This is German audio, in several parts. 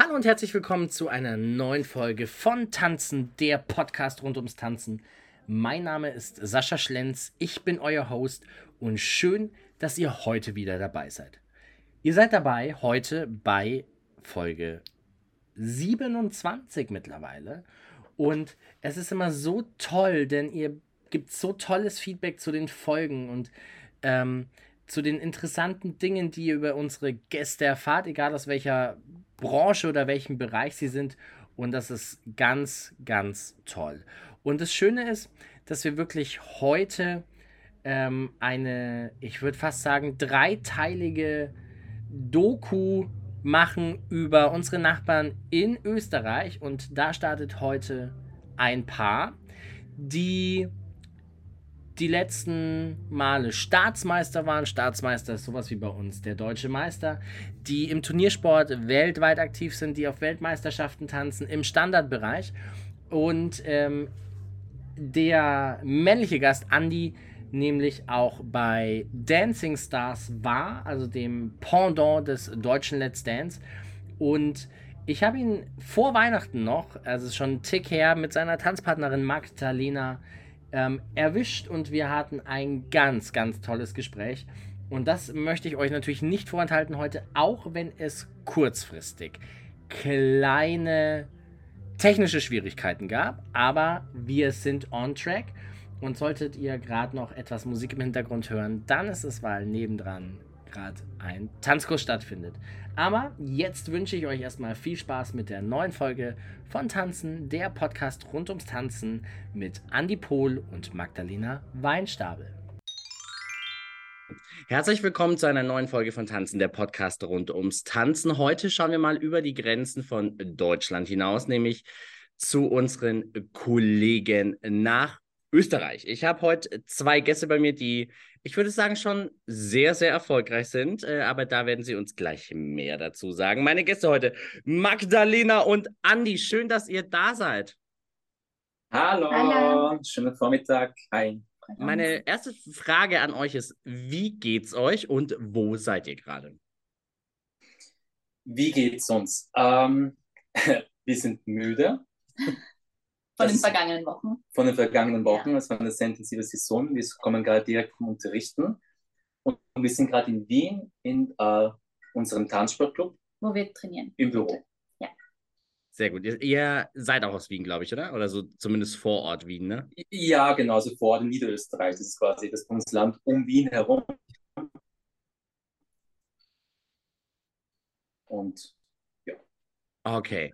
Hallo und herzlich willkommen zu einer neuen Folge von Tanzen, der Podcast rund ums Tanzen. Mein Name ist Sascha Schlenz, ich bin euer Host und schön, dass ihr heute wieder dabei seid. Ihr seid dabei heute bei Folge 27 mittlerweile und es ist immer so toll, denn ihr gibt so tolles Feedback zu den Folgen und ähm, zu den interessanten Dingen, die ihr über unsere Gäste erfahrt, egal aus welcher Branche oder welchem Bereich sie sind. Und das ist ganz, ganz toll. Und das Schöne ist, dass wir wirklich heute ähm, eine, ich würde fast sagen, dreiteilige Doku machen über unsere Nachbarn in Österreich. Und da startet heute ein Paar, die die letzten Male Staatsmeister waren. Staatsmeister ist sowas wie bei uns der deutsche Meister, die im Turniersport weltweit aktiv sind, die auf Weltmeisterschaften tanzen, im Standardbereich. Und ähm, der männliche Gast, Andy, nämlich auch bei Dancing Stars war, also dem Pendant des deutschen Let's Dance. Und ich habe ihn vor Weihnachten noch, also schon einen Tick her, mit seiner Tanzpartnerin Magdalena ähm, erwischt und wir hatten ein ganz, ganz tolles Gespräch. Und das möchte ich euch natürlich nicht vorenthalten heute, auch wenn es kurzfristig kleine technische Schwierigkeiten gab. Aber wir sind on track. Und solltet ihr gerade noch etwas Musik im Hintergrund hören, dann ist es, weil nebendran gerade ein Tanzkurs stattfindet. Aber jetzt wünsche ich euch erstmal viel Spaß mit der neuen Folge von Tanzen, der Podcast rund ums Tanzen mit Andy Pohl und Magdalena Weinstabel. Herzlich willkommen zu einer neuen Folge von Tanzen, der Podcast rund ums Tanzen. Heute schauen wir mal über die Grenzen von Deutschland hinaus, nämlich zu unseren Kollegen nach Österreich. Ich habe heute zwei Gäste bei mir, die, ich würde sagen, schon sehr, sehr erfolgreich sind, äh, aber da werden sie uns gleich mehr dazu sagen. Meine Gäste heute, Magdalena und Andi, schön, dass ihr da seid. Hallo, Hallo. schönen Vormittag. Hi. Meine erste Frage an euch ist, wie geht's euch und wo seid ihr gerade? Wie geht's uns? Ähm, wir sind müde. Von den vergangenen Wochen. Von den vergangenen Wochen. Es war eine sehr intensive Saison. Wir kommen gerade direkt vom Unterrichten. Und wir sind gerade in Wien in äh, unserem Tanzsportclub. Wo wir trainieren. Im Büro. Ja. Sehr gut. Ihr, ihr seid auch aus Wien, glaube ich, oder? Oder so zumindest vor Ort Wien, ne? Ja, genau. Also vor Ort in Niederösterreich. Das ist quasi das Bundesland um Wien herum. Und ja. Okay.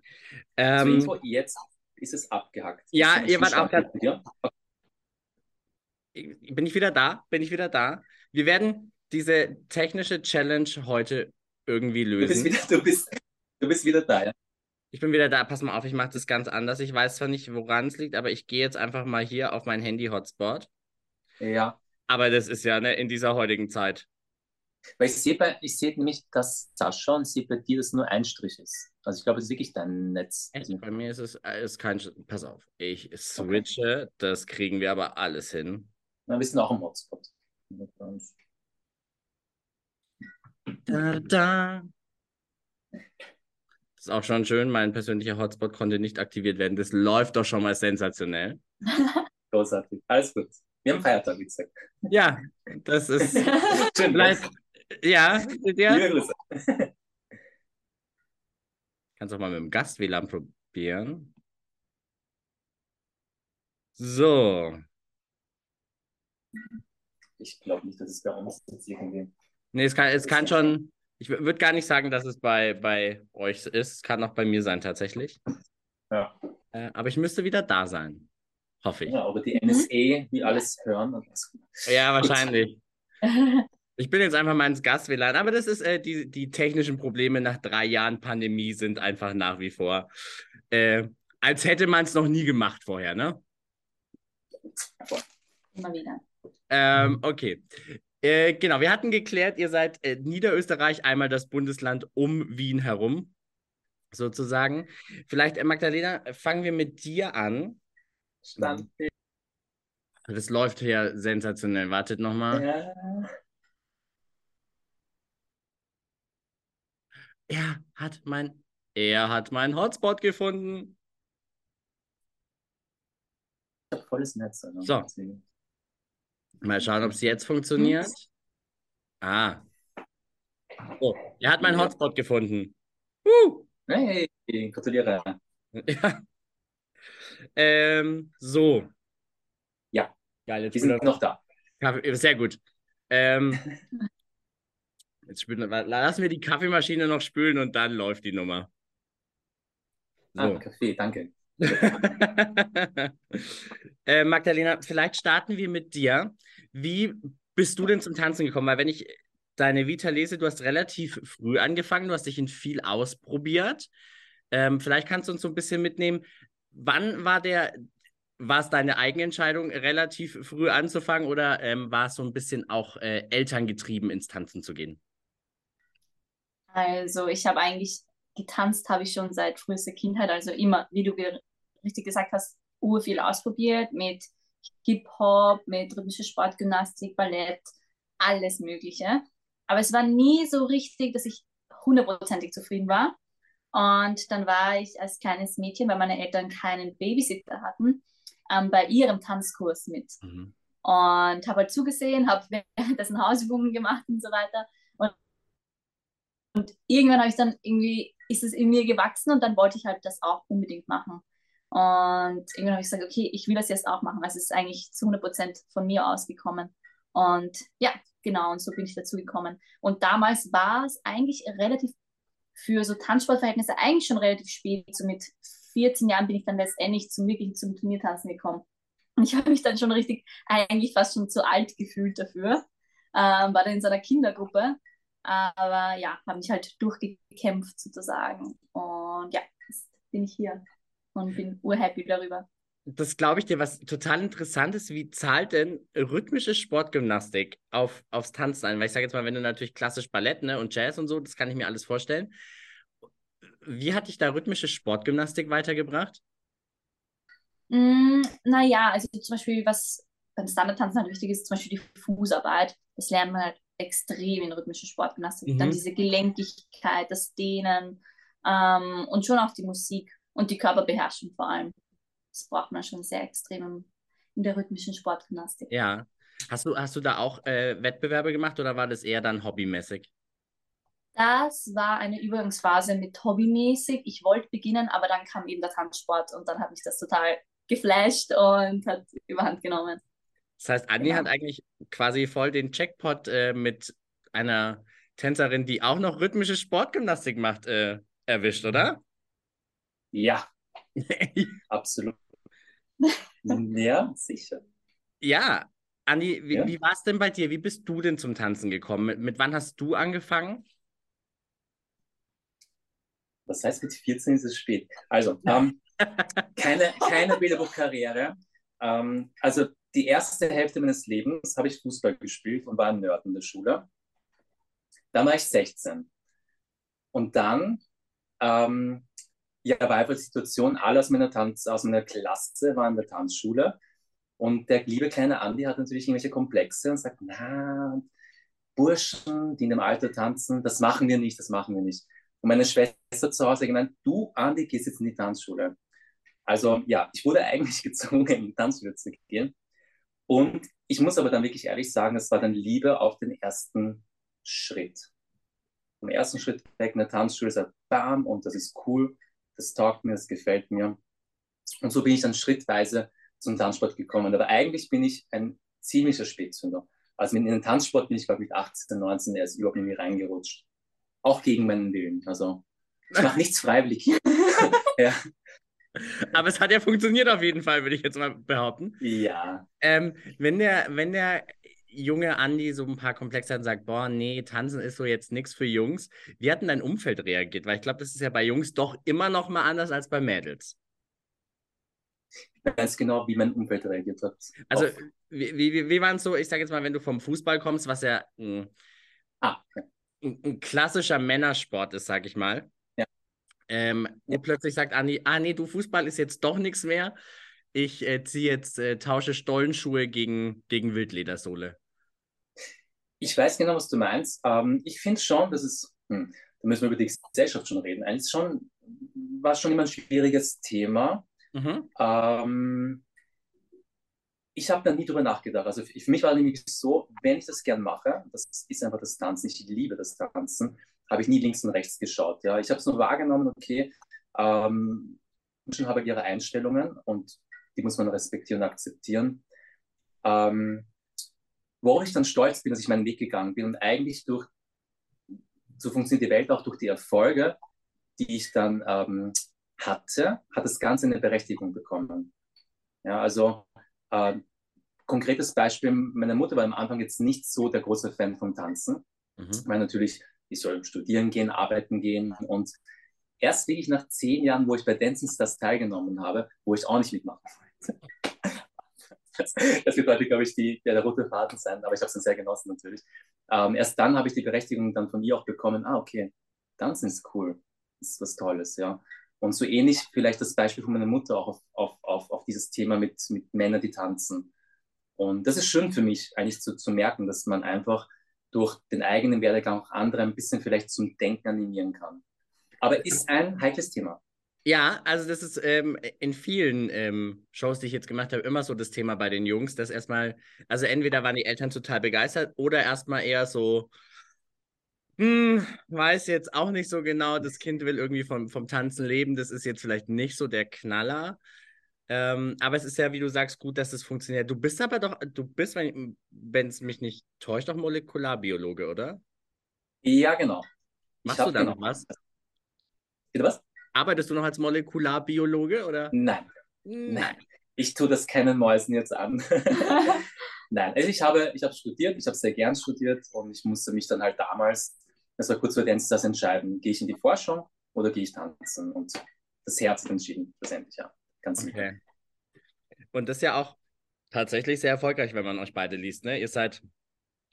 Ähm, Info, jetzt ist es abgehackt. Ja, ihr wart auch gerade. Bin ich wieder da? Bin ich wieder da? Wir werden diese technische Challenge heute irgendwie lösen. Du bist wieder, du bist, du bist wieder da, ja? Ich bin wieder da. Pass mal auf, ich mache das ganz anders. Ich weiß zwar nicht, woran es liegt, aber ich gehe jetzt einfach mal hier auf mein Handy-Hotspot. Ja. Aber das ist ja ne, in dieser heutigen Zeit. Weil ich sehe nämlich, dass Sascha und sehe bei dir, dass nur ein Strich ist. Also ich glaube, es ist wirklich dein Netz. Echt? Bei mir ist es äh, ist kein. Pass auf, ich switche, okay. das kriegen wir aber alles hin. Na, wir sind auch im Hotspot. Da, da. Das ist auch schon schön. Mein persönlicher Hotspot konnte nicht aktiviert werden. Das läuft doch schon mal sensationell. Großartig. Alles gut. Wir haben Feiertag, wie gesagt. Ja, das ist. schön. Vielleicht, ja, ja. Kannst auch mal mit dem Gast-WLAN probieren. So. Ich glaube nicht, dass es bei uns jetzt irgendwie. Nee, es kann, es kann schon. Ich würde gar nicht sagen, dass es bei, bei euch ist. Es kann auch bei mir sein, tatsächlich. Ja. Äh, aber ich müsste wieder da sein. Hoffe ich. Ja, aber die NSE, die alles hören. Ja, wahrscheinlich. Ich bin jetzt einfach mal ins Gast-WLAN, aber das ist äh, die, die technischen Probleme nach drei Jahren Pandemie sind einfach nach wie vor, äh, als hätte man es noch nie gemacht vorher, ne? Immer wieder. Ähm, okay. Äh, genau, wir hatten geklärt, ihr seid äh, Niederösterreich, einmal das Bundesland um Wien herum, sozusagen. Vielleicht, äh, Magdalena, fangen wir mit dir an. Stand. Das läuft hier sensationell. Wartet nochmal. Ja. Er hat mein Er hat meinen Hotspot gefunden. Volles Netz. Also. So. Deswegen. Mal schauen, ob es jetzt funktioniert. Ah. Oh, er hat meinen Hotspot gefunden. Uh. Hey, gratuliere. Ja. Ähm, so. Ja. Geil, jetzt Die spült sind noch da. Sehr gut. Ähm, jetzt spülen, lassen wir die Kaffeemaschine noch spülen und dann läuft die Nummer. Ah, So. Kaffee, danke. äh, Magdalena, vielleicht starten wir mit dir. Wie bist du denn zum Tanzen gekommen? Weil wenn ich deine Vita lese, du hast relativ früh angefangen, du hast dich in viel ausprobiert. Ähm, vielleicht kannst du uns so ein bisschen mitnehmen. Wann war der, war es deine Eigenentscheidung, relativ früh anzufangen oder ähm, war es so ein bisschen auch äh, elterngetrieben, ins Tanzen zu gehen? Also ich habe eigentlich getanzt, habe ich schon seit frühester Kindheit, also immer, wie du richtig gesagt hast, ur viel ausprobiert mit Hip-Hop, mit rhythmischer Sportgymnastik, Ballett, alles Mögliche. Aber es war nie so richtig, dass ich hundertprozentig zufrieden war. Und dann war ich als kleines Mädchen, weil meine Eltern keinen Babysitter hatten, ähm, bei ihrem Tanzkurs mit Mhm. und habe halt zugesehen, habe währenddessen Hausübungen gemacht und so weiter. Und, irgendwann habe ich dann irgendwie, ist es in mir gewachsen und dann wollte ich halt das auch unbedingt machen. Und irgendwann habe ich gesagt, okay, ich will das jetzt auch machen. Also es ist eigentlich zu 100% von mir ausgekommen. Und ja, genau, und so bin ich dazu gekommen. Und damals war es eigentlich relativ für so Tanzsportverhältnisse eigentlich schon relativ spät. So mit 14 Jahren bin ich dann letztendlich zum wirklichen zum Turniertanzen gekommen. Und ich habe mich dann schon richtig, eigentlich fast schon zu alt gefühlt dafür. Ähm, war dann in so einer Kindergruppe. Aber ja, habe mich halt durchgekämpft sozusagen. Und ja, jetzt bin ich hier und bin urhappy darüber. Das glaube ich dir, was total interessant ist, wie zahlt denn rhythmische Sportgymnastik auf, aufs Tanzen ein? Weil ich sage jetzt mal, wenn du natürlich klassisch Ballett ne, und Jazz und so, das kann ich mir alles vorstellen. Wie hat dich da rhythmische Sportgymnastik weitergebracht? Mm, naja, also zum Beispiel, was beim Standardtanzen halt wichtig ist, zum Beispiel die Fußarbeit. Das lernt man halt extrem in rhythmischer Sportgymnastik. Mhm. Dann diese Gelenkigkeit, das Dehnen ähm, und schon auch die Musik und die Körperbeherrschung vor allem. Das braucht man schon sehr extrem in der rhythmischen Sportgymnastik. Ja. Hast du, hast du da auch äh, Wettbewerbe gemacht oder war das eher dann hobbymäßig? Das war eine Übergangsphase mit hobbymäßig. Ich wollte beginnen, aber dann kam eben der Tanzsport und dann hat mich das total geflasht und hat überhand genommen. Das heißt, Andi Genau. hat eigentlich quasi voll den Jackpot äh, mit einer Tänzerin, die auch noch rhythmische Sportgymnastik macht, äh, erwischt, oder? Ja, absolut. ja, sicher. Ja, Andi, wie, Ja. wie war es denn bei dir? Wie bist du denn zum Tanzen gekommen? Mit, mit wann hast du angefangen? Das heißt, mit 14 ist es spät. Also, ähm, keine, keine Bilderbuchkarriere. Ähm, also, die erste Hälfte meines Lebens habe ich Fußball gespielt und war ein Nerd in der Schule. Dann war ich 16. Und dann ähm, ja, war einfach die Situation, alle aus meiner, Tanz, aus meiner Klasse waren in der Tanzschule. Und der liebe kleine Andi hat natürlich irgendwelche Komplexe und sagt, na, Burschen, die in dem Alter tanzen, das machen wir nicht, das machen wir nicht. Und meine Schwester zu Hause hat gemeint, du, Andi, gehst jetzt in die Tanzschule. Also ja, ich wurde eigentlich gezwungen, in die Tanzschule zu gehen. Und ich muss aber dann wirklich ehrlich sagen, es war dann Liebe auf den ersten Schritt. Vom ersten Schritt weg in der Tanzschule, sagt bam, und das ist cool, das taugt mir, das gefällt mir. Und so bin ich dann schrittweise zum Tanzsport gekommen. Aber eigentlich bin ich ein ziemlicher Spätzünder. Also in den Tanzsport bin ich, glaube ich, mit 18, 19 erst überhaupt irgendwie reingerutscht. Auch gegen meinen Willen. Also ich mache nichts freiwillig. ja. Aber es hat ja funktioniert auf jeden Fall, würde ich jetzt mal behaupten. ja, Ähm, wenn der, wenn der junge Andi so ein paar Komplexe hat und sagt, boah, nee, tanzen ist so jetzt nichts für Jungs, wie hat denn dein Umfeld reagiert? Weil ich glaube, das ist ja bei Jungs doch immer noch mal anders als bei Mädels. ganz genau, wie mein Umfeld reagiert hat. Also, Auf- wie, wie, wie war es so, ich sage jetzt mal, wenn du vom Fußball kommst, was ja ein, ah, ein, ein klassischer Männersport ist, sag ich mal. Ähm, Ja. Und plötzlich sagt Andi, ah nee, du Fußball ist jetzt doch nichts mehr. Ich äh, ziehe jetzt, äh, tausche Stollenschuhe gegen, gegen Wildledersohle. Ich weiß genau, was du meinst. Ähm, ich finde schon, dass es, hm, da müssen wir über die Gesellschaft schon reden, eigentlich schon war schon immer ein schwieriges Thema. Mhm. Ähm, ich habe da nie drüber nachgedacht. Also für mich war es nämlich so, wenn ich das gern mache, das ist einfach das Tanzen, ich liebe das Tanzen, habe ich nie links und rechts geschaut. Ja. Ich habe es nur wahrgenommen, okay, ähm, Menschen haben ihre Einstellungen und die muss man respektieren und akzeptieren. Ähm, worauf ich dann stolz bin, dass ich meinen Weg gegangen bin und eigentlich durch, so funktioniert die Welt auch durch die Erfolge, die ich dann ähm, hatte, hat das Ganze eine Berechtigung bekommen. Ja, also äh, konkretes Beispiel, meine Mutter war am Anfang jetzt nicht so der große Fan vom Tanzen, mhm. weil natürlich, ich soll studieren gehen, arbeiten gehen und erst wirklich nach zehn Jahren, wo ich bei Dancing Stars teilgenommen habe, wo ich auch nicht mitmachen wollte. Das, wird heute, glaube ich, die, der, der rote Faden sein, aber ich habe es dann sehr genossen natürlich. Ähm, erst dann habe ich die Berechtigung dann von ihr auch bekommen, ah, okay, Tanzen ist cool, das ist was Tolles, ja. Und so ähnlich vielleicht das Beispiel von meiner Mutter auch auf, auf, auf, auf dieses Thema mit, mit Männern, die tanzen. Und das ist schön für mich eigentlich zu, zu merken, dass man einfach durch den eigenen Werdegang auch andere ein bisschen vielleicht zum Denken animieren kann. Aber ist ein heikles Thema. Ja, also das ist ähm, in vielen ähm, Shows, die ich jetzt gemacht habe, immer so das Thema bei den Jungs, dass erstmal, also entweder waren die Eltern total begeistert oder erstmal eher so, hm, weiß jetzt auch nicht so genau, das Kind will irgendwie vom, vom Tanzen leben, das ist jetzt vielleicht nicht so der Knaller. Ähm, aber es ist ja, wie du sagst, gut, dass es funktioniert. Du bist aber doch, du bist, wenn es mich nicht täuscht, doch Molekularbiologe, oder? Ja, genau. Machst du da noch was? Bitte was? Arbeitest du noch als Molekularbiologe, oder? Nein. Nein. Ich tue das keinen Mäusen jetzt an. Nein, also ich habe, ich habe studiert, ich habe sehr gern studiert und ich musste mich dann halt damals das war kurz vor Dance das entscheiden. Gehe ich in die Forschung oder gehe ich tanzen? Und das Herz hat entschieden, letztendlich, ja. Ganz okay. Und das ist ja auch tatsächlich sehr erfolgreich, wenn man euch beide liest. Ne? Ihr seid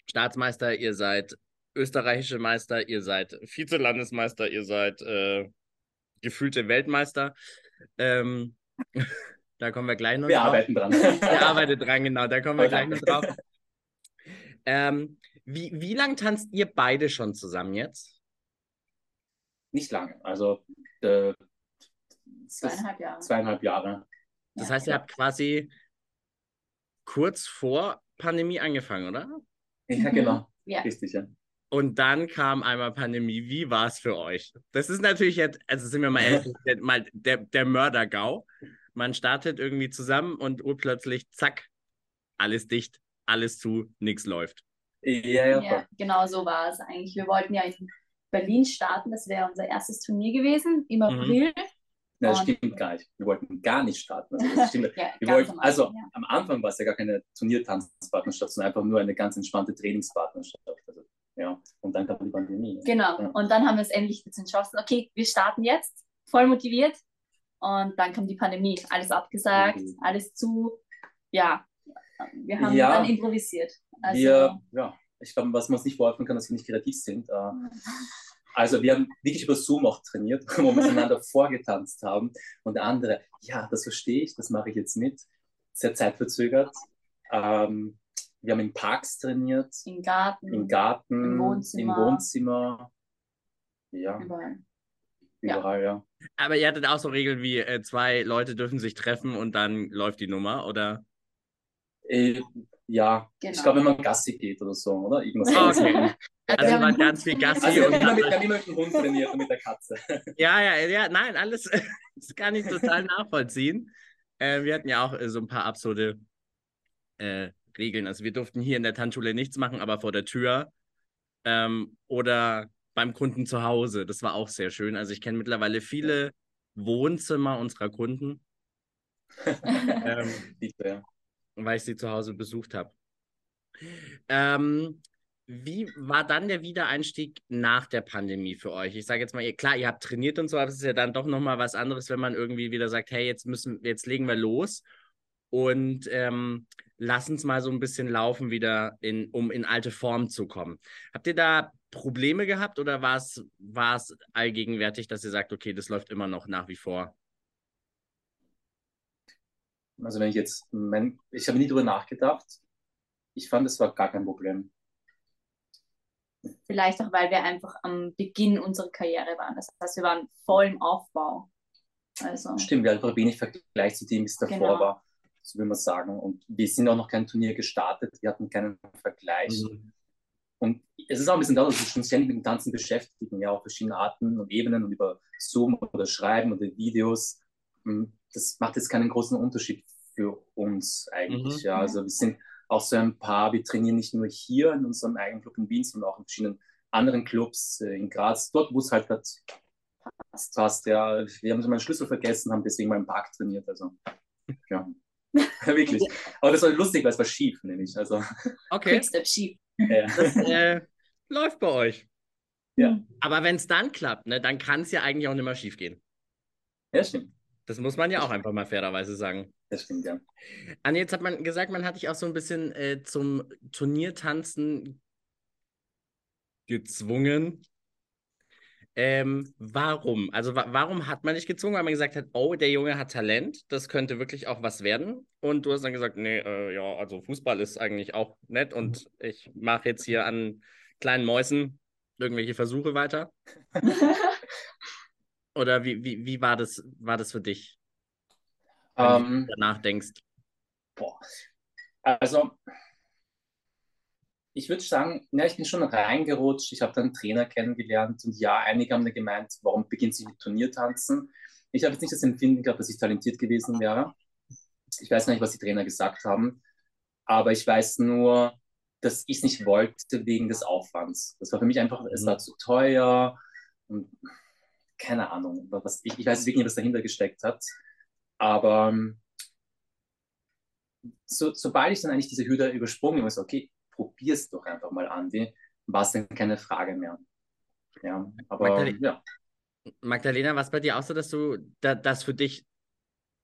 Staatsmeister, ihr seid österreichische Meister, ihr seid Vizelandesmeister, ihr seid äh, gefühlte Weltmeister. Ähm, da kommen wir gleich noch wir drauf. Wir arbeiten dran. Wir arbeiten dran, genau. Da kommen wir gleich noch drauf. Ähm, wie, wie lange tanzt ihr beide schon zusammen jetzt? Nicht lange. Also äh, zweieinhalb Jahre. Zweieinhalb Jahre. Das ja, heißt, ihr habt quasi kurz vor Pandemie angefangen, oder? Ja, genau. Mhm. Ja. Richtig, ja. Und dann kam einmal Pandemie. Wie war es für euch? Das ist natürlich jetzt, also sind wir mal ehrlich, mal der, der Mördergau. Man startet irgendwie zusammen und urplötzlich, zack, alles dicht, alles zu, nichts läuft. Ja, ja, ja, genau so war es eigentlich. Wir wollten ja in Berlin starten, das wäre unser erstes Turnier gewesen im mhm. April. Mhm. Nein, das stimmt gar nicht. Wir wollten gar nicht starten. Also, ja, wollten, also ja. am Anfang war es ja gar keine Turniertanzpartnerschaft, sondern einfach nur eine ganz entspannte Trainingspartnerschaft. Also, ja. Und dann kam die Pandemie. Genau. Ja. Und dann haben wir es endlich jetzt entschlossen, okay, wir starten jetzt, voll motiviert. Und dann kam die Pandemie. Alles abgesagt, mhm. alles zu. Ja, wir haben dann improvisiert. Also, wir, ja, ich glaube, was man uns nicht vorwerfen kann, dass wir nicht kreativ sind. Also wir haben wirklich über Zoom auch trainiert, wo wir miteinander vorgetanzt haben. Und der andere, ja, das verstehe ich, das mache ich jetzt mit. Sehr zeitverzögert. Ähm, wir haben in Parks trainiert. Im Garten. Im Garten. Im Wohnzimmer. Im Wohnzimmer. Ja. Überall. Überall, ja. ja. Aber ihr hattet auch so Regeln wie, äh, zwei Leute dürfen sich treffen und dann läuft die Nummer, oder? Äh, ja, genau. ich glaube, wenn man Gassi geht oder so, oder? Irgendwas oh, okay. Also man ganz viel Gassi. Also und immer mit, dann immer mit dem Hund trainiert und mit der Katze. Ja, ja, ja, nein, alles das kann ich total nachvollziehen. Äh, wir hatten ja auch äh, so ein paar absurde äh, Regeln. Also wir durften hier in der Tanzschule nichts machen, aber vor der Tür ähm, oder beim Kunden zu Hause. Das war auch sehr schön. Also ich kenne mittlerweile viele Wohnzimmer unserer Kunden. ähm, weil ich sie zu Hause besucht habe. Ähm, wie war dann der Wiedereinstieg nach der Pandemie für euch? Ich sage jetzt mal, klar, ihr habt trainiert und so, aber es ist ja dann doch nochmal was anderes, wenn man irgendwie wieder sagt, hey, jetzt müssen, jetzt legen wir los und ähm, lass uns mal so ein bisschen laufen wieder, in, um in alte Form zu kommen. Habt ihr da Probleme gehabt oder war es allgegenwärtig, dass ihr sagt, okay, das läuft immer noch nach wie vor? Also wenn ich jetzt, mein, ich habe nie darüber nachgedacht. Ich fand, es war gar kein Problem. Vielleicht auch, weil wir einfach am Beginn unserer Karriere waren. Das heißt, wir waren voll im Aufbau. Also, Stimmt, wir hatten einfach wenig Vergleich zu dem, wie es davor Genau. war, so will man sagen. Und wir sind auch noch kein Turnier gestartet, wir hatten keinen Vergleich. Mhm. Und es ist auch ein bisschen da, dass wir schon ständig mit dem Tanzen beschäftigen, ja, auf verschiedenen Arten und Ebenen und über Zoom oder Schreiben oder Videos. Das macht jetzt keinen großen Unterschied für uns eigentlich, Mhm. ja. Also wir sind auch so ein Paar, wir trainieren nicht nur hier in unserem eigenen Club in Wien, sondern auch in verschiedenen anderen Clubs äh, in Graz, dort, wo es halt grad passt, ja. Wir haben so meinen Schlüssel vergessen, haben deswegen mal im Park trainiert, also ja. Wirklich. Aber das war lustig, weil es war schief, nämlich. Also, Okay, Quickstep schief. ja. das äh, läuft bei euch. Ja. Aber wenn es dann klappt, ne, dann kann es ja eigentlich auch nicht mehr schief gehen. ja, stimmt. Das muss man ja auch einfach mal fairerweise sagen. Das stimmt, ja. Anni, jetzt hat man gesagt, man hat dich auch so ein bisschen äh, zum Turniertanzen gezwungen. Ähm, warum? Also wa warum hat man dich gezwungen? Weil man gesagt hat, oh, der Junge hat Talent, das könnte wirklich auch was werden. Und du hast dann gesagt, nee, äh, ja, also Fußball ist eigentlich auch nett und ich mache jetzt hier an kleinen Mäusen irgendwelche Versuche weiter. Oder wie, wie, wie war das, war das für dich, wenn du Ähm, danach denkst? Boah. Also, ich würde sagen, ja, ich bin schon reingerutscht. Ich habe dann einen Trainer kennengelernt und ja, einige haben mir gemeint, warum beginnt sie mit Turniertanzen? Ich habe jetzt nicht das Empfinden gehabt, dass ich talentiert gewesen wäre. Ich weiß gar nicht, was die Trainer gesagt haben, aber ich weiß nur, dass ich es nicht wollte wegen des Aufwands. Das war für mich einfach, es Mhm. war zu teuer und keine Ahnung, was, ich, ich weiß wirklich nicht, was dahinter gesteckt hat. Aber ähm, so, sobald ich dann eigentlich diese Hürde übersprungen habe, so, okay, probier's doch einfach mal, Andi, war es dann keine Frage mehr. Ja, aber Magdalena- ja. Magdalena, war es bei dir auch so, dass du, da, dass für dich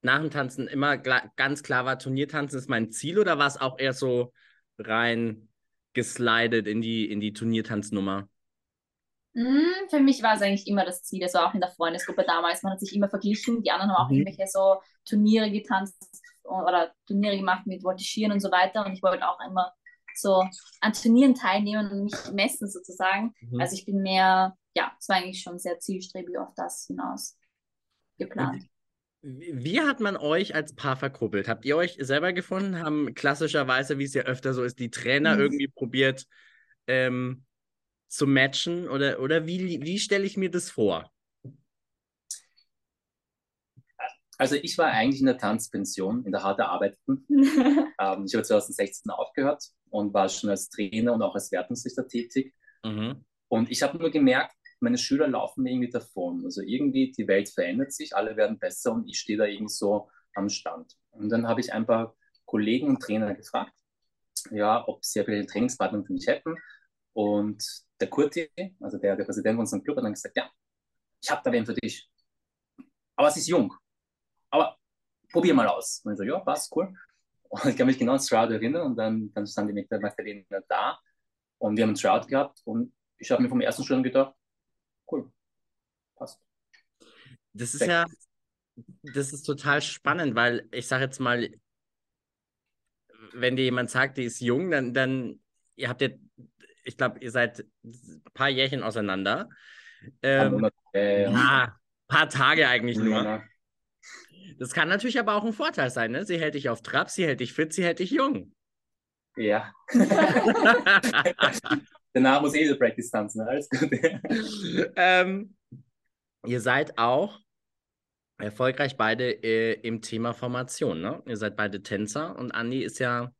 nach dem Tanzen immer ganz klar war, Turniertanzen ist mein Ziel oder war es auch eher so rein geslidet in die, in die Turniertanznummer? Mm, Für mich war es eigentlich immer das Ziel, also auch in der Freundesgruppe damals. Man hat sich immer verglichen. Die anderen haben auch Mhm. irgendwelche so Turniere getanzt oder Turniere gemacht mit Voltigieren und so weiter. Und ich wollte auch immer so an Turnieren teilnehmen und mich messen sozusagen. Mhm. Also ich bin mehr, ja, es war eigentlich schon sehr zielstrebig auf das hinaus geplant. Wie wie hat man euch als Paar verkuppelt? Habt ihr euch selber gefunden? Haben klassischerweise, wie es ja öfter so ist, die Trainer Mhm. irgendwie probiert ähm, zu matchen? Oder, oder wie, wie stelle ich mir das vor? Also ich war eigentlich in der Tanzpension, in der hart arbeiteten. Ähm, ich habe 2016 aufgehört und war schon als Trainer und auch als Wertungsrichter tätig. Mhm. Und ich habe nur gemerkt, meine Schüler laufen mir irgendwie davon. Also irgendwie die Welt verändert sich, alle werden besser und ich stehe da irgendwie so am Stand. Und dann habe ich ein paar Kollegen und Trainer gefragt, ja, ob sie einen Trainingspartner für mich hätten. Und der Kurti, also der, der Präsident von unserem Club, hat dann gesagt, ja, ich habe da wen für dich. Aber sie ist jung. Aber probier mal aus. Und ich so, ja, passt, cool. Und ich kann mich genau an Stroud erinnern und dann, dann stand die Magdalena da und wir haben einen Stroud gehabt und ich habe mir vom ersten Stunde gedacht, cool, passt. Das ist Weg. ja, das ist total spannend, weil ich sage jetzt mal, wenn dir jemand sagt, die ist jung, dann, dann ihr habt ja, ich glaube, ihr seid ein paar Jährchen auseinander. Ein Ähm, Monat, äh, ja, paar Tage eigentlich nur. ja. Das kann natürlich aber auch ein Vorteil sein, ne? Sie hält dich auf Trab, sie hält dich fit, sie hält dich jung. ja. Danach muss eh der Practice tanzen, alles gut. ähm, ihr seid auch erfolgreich beide äh, im Thema Formation, ne? Ihr seid beide Tänzer und Andi ist ja,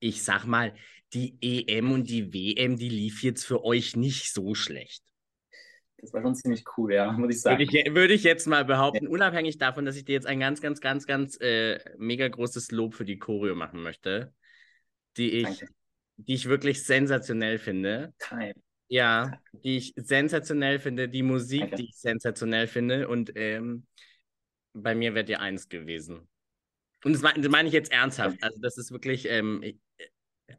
ich sag mal, die EM und die WM, die lief jetzt für euch nicht so schlecht. Das war schon ziemlich cool, ja, muss ich Würde sagen. ich, würde ich jetzt mal behaupten, unabhängig davon, dass ich dir jetzt ein ganz, ganz, ganz, ganz äh, mega großes Lob für die Choreo machen möchte, die ich, Danke. die ich wirklich sensationell finde. Time. Ja, die ich sensationell finde, die Musik, Danke. die ich sensationell finde. Und ähm, bei mir wärt ihr eins gewesen. Und das meine, das meine ich jetzt ernsthaft. Also, das ist wirklich ähm, äh,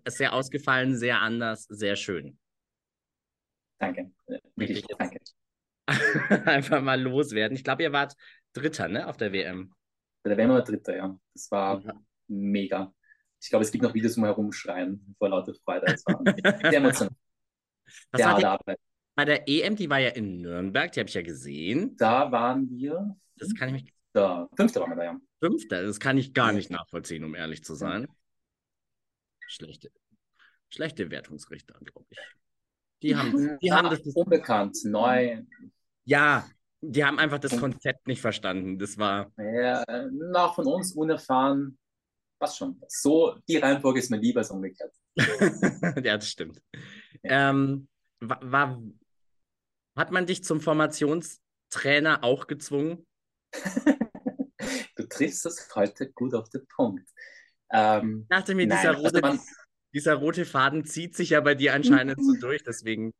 sehr ausgefallen, sehr anders, sehr schön. Danke. Wirklich, danke. Einfach mal loswerden. Ich glaube, ihr wart Dritter, ne, auf der WM. Bei der WM war Dritter, ja. Das war Ja. mega. Ich glaube, es gibt noch Videos, wir herumschreien vor lauter Freude. War sehr emotional. Was Sehr harte Arbeit. bei der EM, die war ja in Nürnberg, die habe ich ja gesehen. Da waren wir Das kann ich mich. Der fünfte waren wir da, ja. Fünfter, das kann ich gar nicht nachvollziehen, um ehrlich zu sein. Schlechte, schlechte Wertungsrichter, glaube ich. Die haben, die haben das. Unbekannt, neu. Ja, die haben einfach das Konzept nicht verstanden. Das war. Ja, noch von uns unerfahren. Passt schon. So, die Reihenfolge ist mir lieber als umgekehrt. ja, das stimmt. Ähm, war, war, hat man dich zum Formationstrainer auch gezwungen? du triffst das heute gut auf den Punkt. Ähm, ich dachte mir, dieser, nein, rote, also man, dieser rote Faden zieht sich ja bei dir anscheinend so durch, deswegen.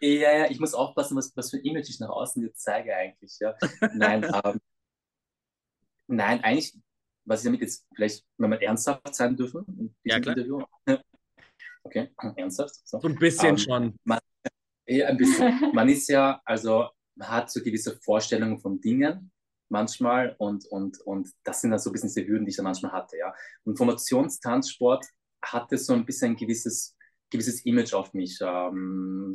Ja, ja, ich muss aufpassen, was, was für ein Image ich nach außen jetzt zeige eigentlich. Ja. Nein, ähm, nein, eigentlich was ich damit jetzt vielleicht, wenn ernsthaft sein dürfen, in ja, klar. Interview. Okay, ernsthaft. So, so ein bisschen ähm, schon. Man, ja, ein bisschen. man ist ja, also man hat so gewisse Vorstellungen von Dingen manchmal und, und, und das sind dann so ein bisschen diese Hürden, die ich dann manchmal hatte. Ja. Und Formationstanzsport hatte so ein bisschen ein gewisses, gewisses Image auf mich. Ähm,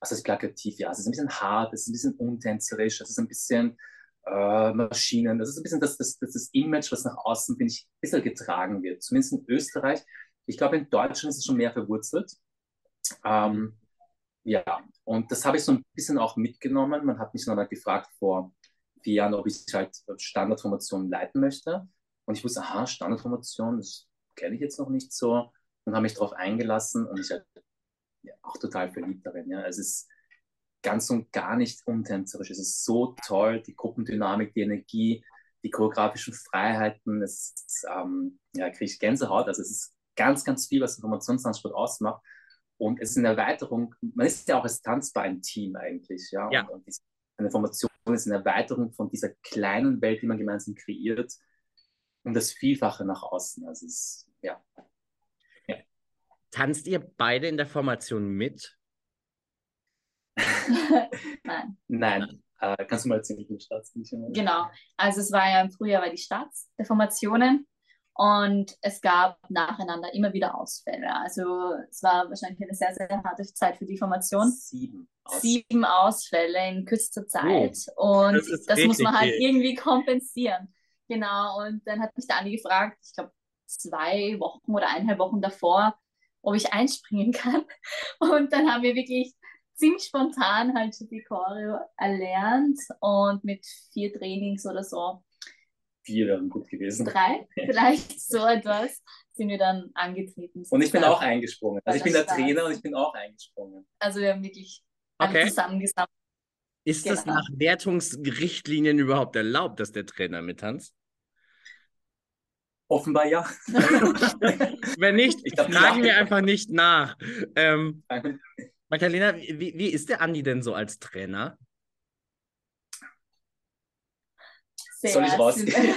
was ist plakativ? Ja, es ist ein bisschen hart, es ist ein bisschen untänzerisch, es ist ein bisschen äh, Maschinen. Das ist ein bisschen das, das, das, das Image, was nach außen, finde ich, ein bisschen getragen wird. Zumindest in Österreich. Ich glaube, in Deutschland ist es schon mehr verwurzelt. Ähm, ja, und das habe ich so ein bisschen auch mitgenommen. Man hat mich dann halt gefragt vor vier Jahren, ob ich halt Standardformationen leiten möchte. Und ich wusste, aha, Standardformation, das kenne ich jetzt noch nicht so. Und habe mich darauf eingelassen und ich halt ja, auch total verliebt darin. Ja. Es ist ganz und gar nicht untänzerisch. Es ist so toll, die Gruppendynamik, die Energie, die choreografischen Freiheiten. Es ist, ähm, ja, kriege ich Gänsehaut. Also es ist ganz, ganz viel, was Informationstransport ausmacht. Und es ist eine Erweiterung, man ist ja auch als Tanzbar ein Team eigentlich, ja. ja. Und, und eine Formation ist eine Erweiterung von dieser kleinen Welt, die man gemeinsam kreiert, und das Vielfache nach außen. Also es ist, ja. ja. Tanzt ihr beide in der Formation mit? Nein. Nein. Äh, kannst du mal erzählen, wie die Starts Genau. Also es war ja im Frühjahr war die Starts der Formationen und es gab nacheinander immer wieder Ausfälle. Also es war wahrscheinlich eine sehr, sehr harte Zeit für die Formation. Sieben. Ausfälle. Sieben Ausfälle in kürzester Zeit. Oh, und das, das muss man halt irgendwie kompensieren. Genau. Und dann hat mich der Andi gefragt, ich glaube zwei Wochen oder eineinhalb Wochen davor, ob ich einspringen kann. Und dann haben wir wirklich ziemlich spontan halt die Choreo erlernt und mit vier Trainings oder so. Vier wären gut gewesen. Drei, vielleicht so etwas, sind wir dann angetreten. Und ich bin auch eingesprungen. Also ich bin der Trainer und ich bin auch eingesprungen. Also wir haben wirklich okay. zusammengesammelt. Ist genau. das nach Wertungsrichtlinien überhaupt erlaubt, dass der Trainer mittanzt? Offenbar ja. Wenn nicht, ich glaub, fragen wir einfach nicht nach. Ähm, Magdalena, wie, wie ist der Andi denn so als Trainer? Sehr Soll ich rausgehen?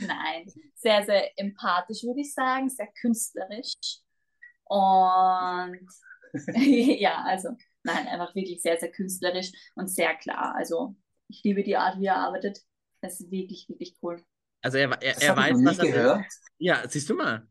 Nein, sehr, sehr empathisch, würde ich sagen, sehr künstlerisch. Und ja, also nein, einfach wirklich sehr, sehr künstlerisch und sehr klar. Also ich liebe die Art, wie er arbeitet. Das ist wirklich, wirklich cool. Also er, er, er weiß, was er gehört. Ja, siehst du mal.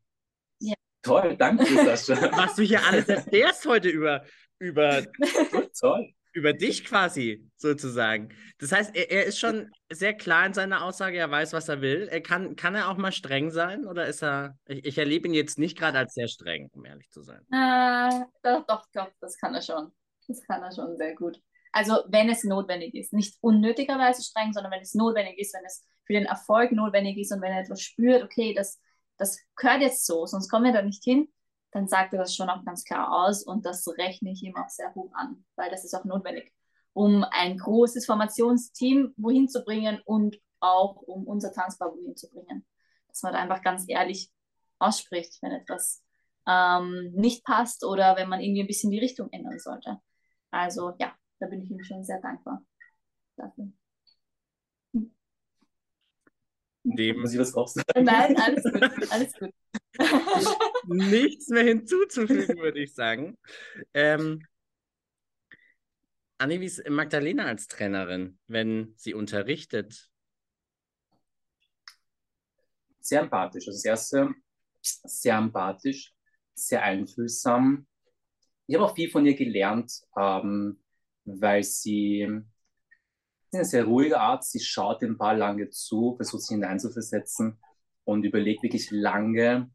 Toll, danke, Sascha. Was du hier alles erfährst heute über, über, Toll. Über dich quasi, sozusagen. Das heißt, er, er, ist schon sehr klar in seiner Aussage, er weiß, was er will. Er kann, kann er auch mal streng sein oder ist er. Ich, ich erlebe ihn jetzt nicht gerade als sehr streng, um ehrlich zu sein. Äh, doch, doch, doch, das kann er schon. Das kann er schon sehr gut. Also, wenn es notwendig ist. Nicht unnötigerweise streng, sondern wenn es notwendig ist, wenn es für den Erfolg notwendig ist und wenn er etwas spürt, okay, das das gehört jetzt so, sonst kommen wir da nicht hin, dann sagt er das schon auch ganz klar aus und das rechne ich ihm auch sehr hoch an, weil das ist auch notwendig, um ein großes Formationsteam wohin zu bringen und auch um unser Tanzbar wohin zu bringen. Dass man da einfach ganz ehrlich ausspricht, wenn etwas ähm, nicht passt oder wenn man irgendwie ein bisschen die Richtung ändern sollte. Also ja, da bin ich ihm schon sehr dankbar dafür. dem. Muss ich was sagen? Nein, alles gut. Alles gut. Nichts mehr hinzuzufügen, würde ich sagen. Ähm, Anni, wie ist Magdalena als Trainerin, wenn sie unterrichtet? Sehr empathisch. Also das erste, sehr empathisch, sehr einfühlsam. Ich habe auch viel von ihr gelernt, ähm, weil sie eine sehr ruhige Art. Sie schaut den Ball lange zu, versucht sich hineinzuversetzen und überlegt wirklich lange,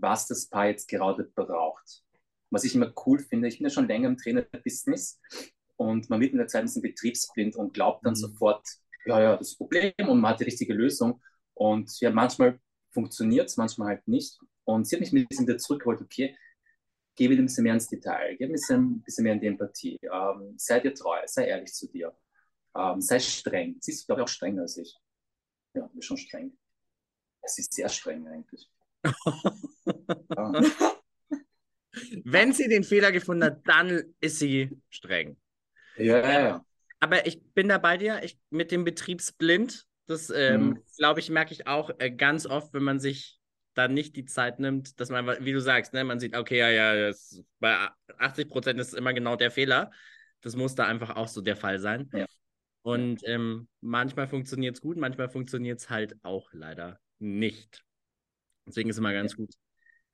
was das Paar jetzt gerade braucht. Was ich immer cool finde, ich bin ja schon länger im Trainer-Business und man wird in der Zeit ein bisschen betriebsblind und glaubt dann mhm. sofort, ja, ja, das Problem und man hat die richtige Lösung. Und ja, manchmal funktioniert es, manchmal halt nicht. Und sie hat mich ein bisschen wieder zurückgeholt, okay, geh wieder ein bisschen mehr ins Detail, geh ein bisschen, ein bisschen mehr in die Empathie, ähm, sei dir treu, sei ehrlich zu dir, ähm, sei streng. Sie ist, glaube ich, auch strenger als ich. Ja, ist schon streng. Sie ist sehr streng eigentlich. Ja. Wenn sie den Fehler gefunden hat, dann ist sie streng. Ja, ja, ja. Aber ich bin da bei dir, ich, mit dem Betriebsblind, das ähm, mhm. glaube ich, merke ich auch äh, ganz oft, wenn man sich da nicht die Zeit nimmt, dass man, wie du sagst, ne, man sieht, okay, ja, ja, das, bei 80 Prozent ist immer genau der Fehler. Das muss da einfach auch so der Fall sein. Ja. Und ähm, manchmal funktioniert es gut, manchmal funktioniert es halt auch leider nicht. Deswegen ist es immer ganz gut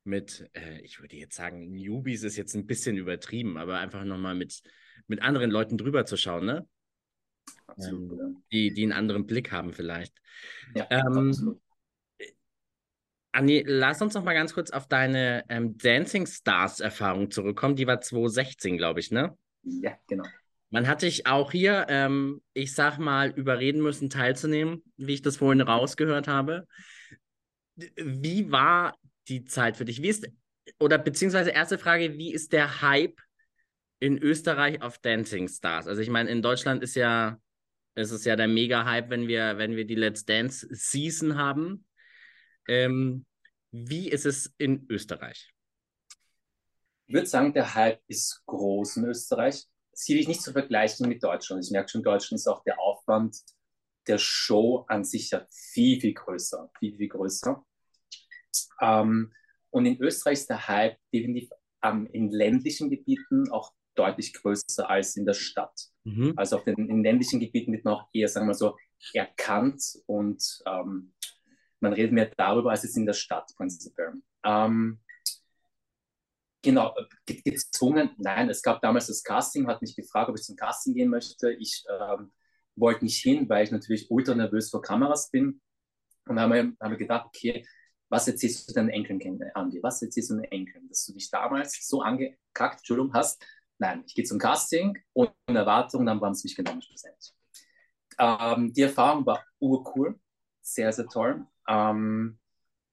mit, äh, ich würde jetzt sagen, Newbies ist jetzt ein bisschen übertrieben, aber einfach nochmal mit, mit anderen Leuten drüber zu schauen, ne? Absolut, ähm, ja. die, die einen anderen Blick haben vielleicht. Ja, ähm. Anni, lass uns noch mal ganz kurz auf deine ähm, Dancing Stars Erfahrung zurückkommen. Die war 2016, glaube ich, ne? Ja, genau. Man hat dich auch hier, ähm, ich sag mal, überreden müssen, teilzunehmen, wie ich das vorhin rausgehört habe. Wie war die Zeit für dich? Wie ist, oder beziehungsweise erste Frage, wie ist der Hype in Österreich auf Dancing Stars? Also ich meine, in Deutschland ist ja, ist es ja der Mega-Hype, wenn wir, wenn wir die Let's Dance Season haben. Ähm, wie ist es in Österreich? Ich würde sagen, der Hype ist groß in Österreich. Sicherlich nicht zu vergleichen mit Deutschland. Ich merke schon, Deutschland ist auch der Aufwand der Show an sich ja viel, viel größer. Viel, viel größer. Ähm, und in Österreich ist der Hype definitiv ähm, in ländlichen Gebieten auch deutlich größer als in der Stadt. Mhm. Also auf den in ländlichen Gebieten wird man auch eher, sagen wir mal so, erkannt und ähm, man redet mehr darüber, als es in der Stadt prinzipiell. Ähm, genau, gezwungen, nein, es gab damals das Casting, hat mich gefragt, ob ich zum Casting gehen möchte. Ich ähm, wollte nicht hin, weil ich natürlich ultra nervös vor Kameras bin. Und dann haben wir, gedacht, okay, was erzählst du deinen Enkeln, Andi? Was erzählst du deinen Enkeln? Dass du dich damals so angekackt, Entschuldigung, hast. Nein, ich gehe zum Casting und in Erwartung, dann waren es mich genommen schlussendlich. Ähm, die Erfahrung war urcool, sehr, sehr toll ähm,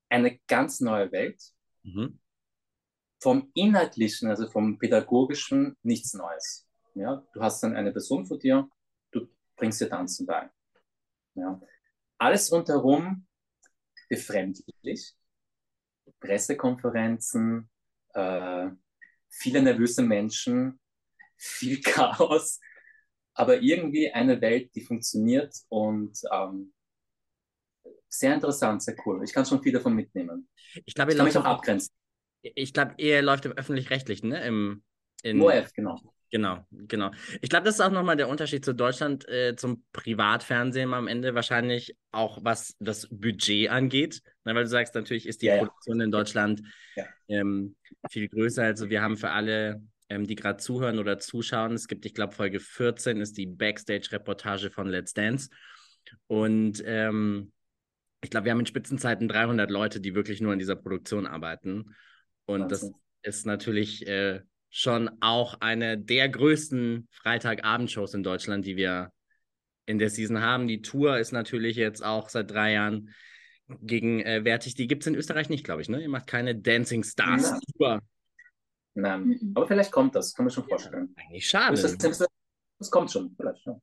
eine ganz neue Welt. Mhm. Vom Inhaltlichen, also vom Pädagogischen, nichts Neues. Ja? Du hast dann eine Person vor dir, bringst dir Tanzen bei. Ja? Alles rundherum befremdlich. Pressekonferenzen, äh, viele nervöse Menschen, viel Chaos, aber irgendwie eine Welt, die funktioniert und ähm, sehr interessant, sehr cool. Ich kann schon viel davon mitnehmen. Ich glaube, ihr kann mich auch abgrenzen. Ich glaube, ihr läuft im öffentlich-rechtlichen, ne? Im, in, ORF, genau. Genau, genau. Ich glaube, das ist auch nochmal der Unterschied zu Deutschland, äh, zum Privatfernsehen am Ende wahrscheinlich auch, was das Budget angeht. Na, weil du sagst, natürlich ist die ja, Produktion ja. in Deutschland ja. ähm, viel größer. Also wir haben für alle, ähm, die gerade zuhören oder zuschauen, es gibt, ich glaube, Folge 14 ist die Backstage-Reportage von Let's Dance. Und ähm, ich glaube, wir haben in Spitzenzeiten 300 Leute, die wirklich nur an dieser Produktion arbeiten. Und das ist natürlich äh, schon auch eine der größten Freitagabendshows in Deutschland, die wir in der Season haben. Die Tour ist natürlich jetzt auch seit drei Jahren gegenwärtig. Die gibt es in Österreich nicht, glaube ich. Ne? Ihr macht keine Dancing Stars Nein. Tour. Nein, aber vielleicht kommt das, kann man schon vorstellen. Ja, eigentlich schade. Das, das, das kommt schon, vielleicht. Ja.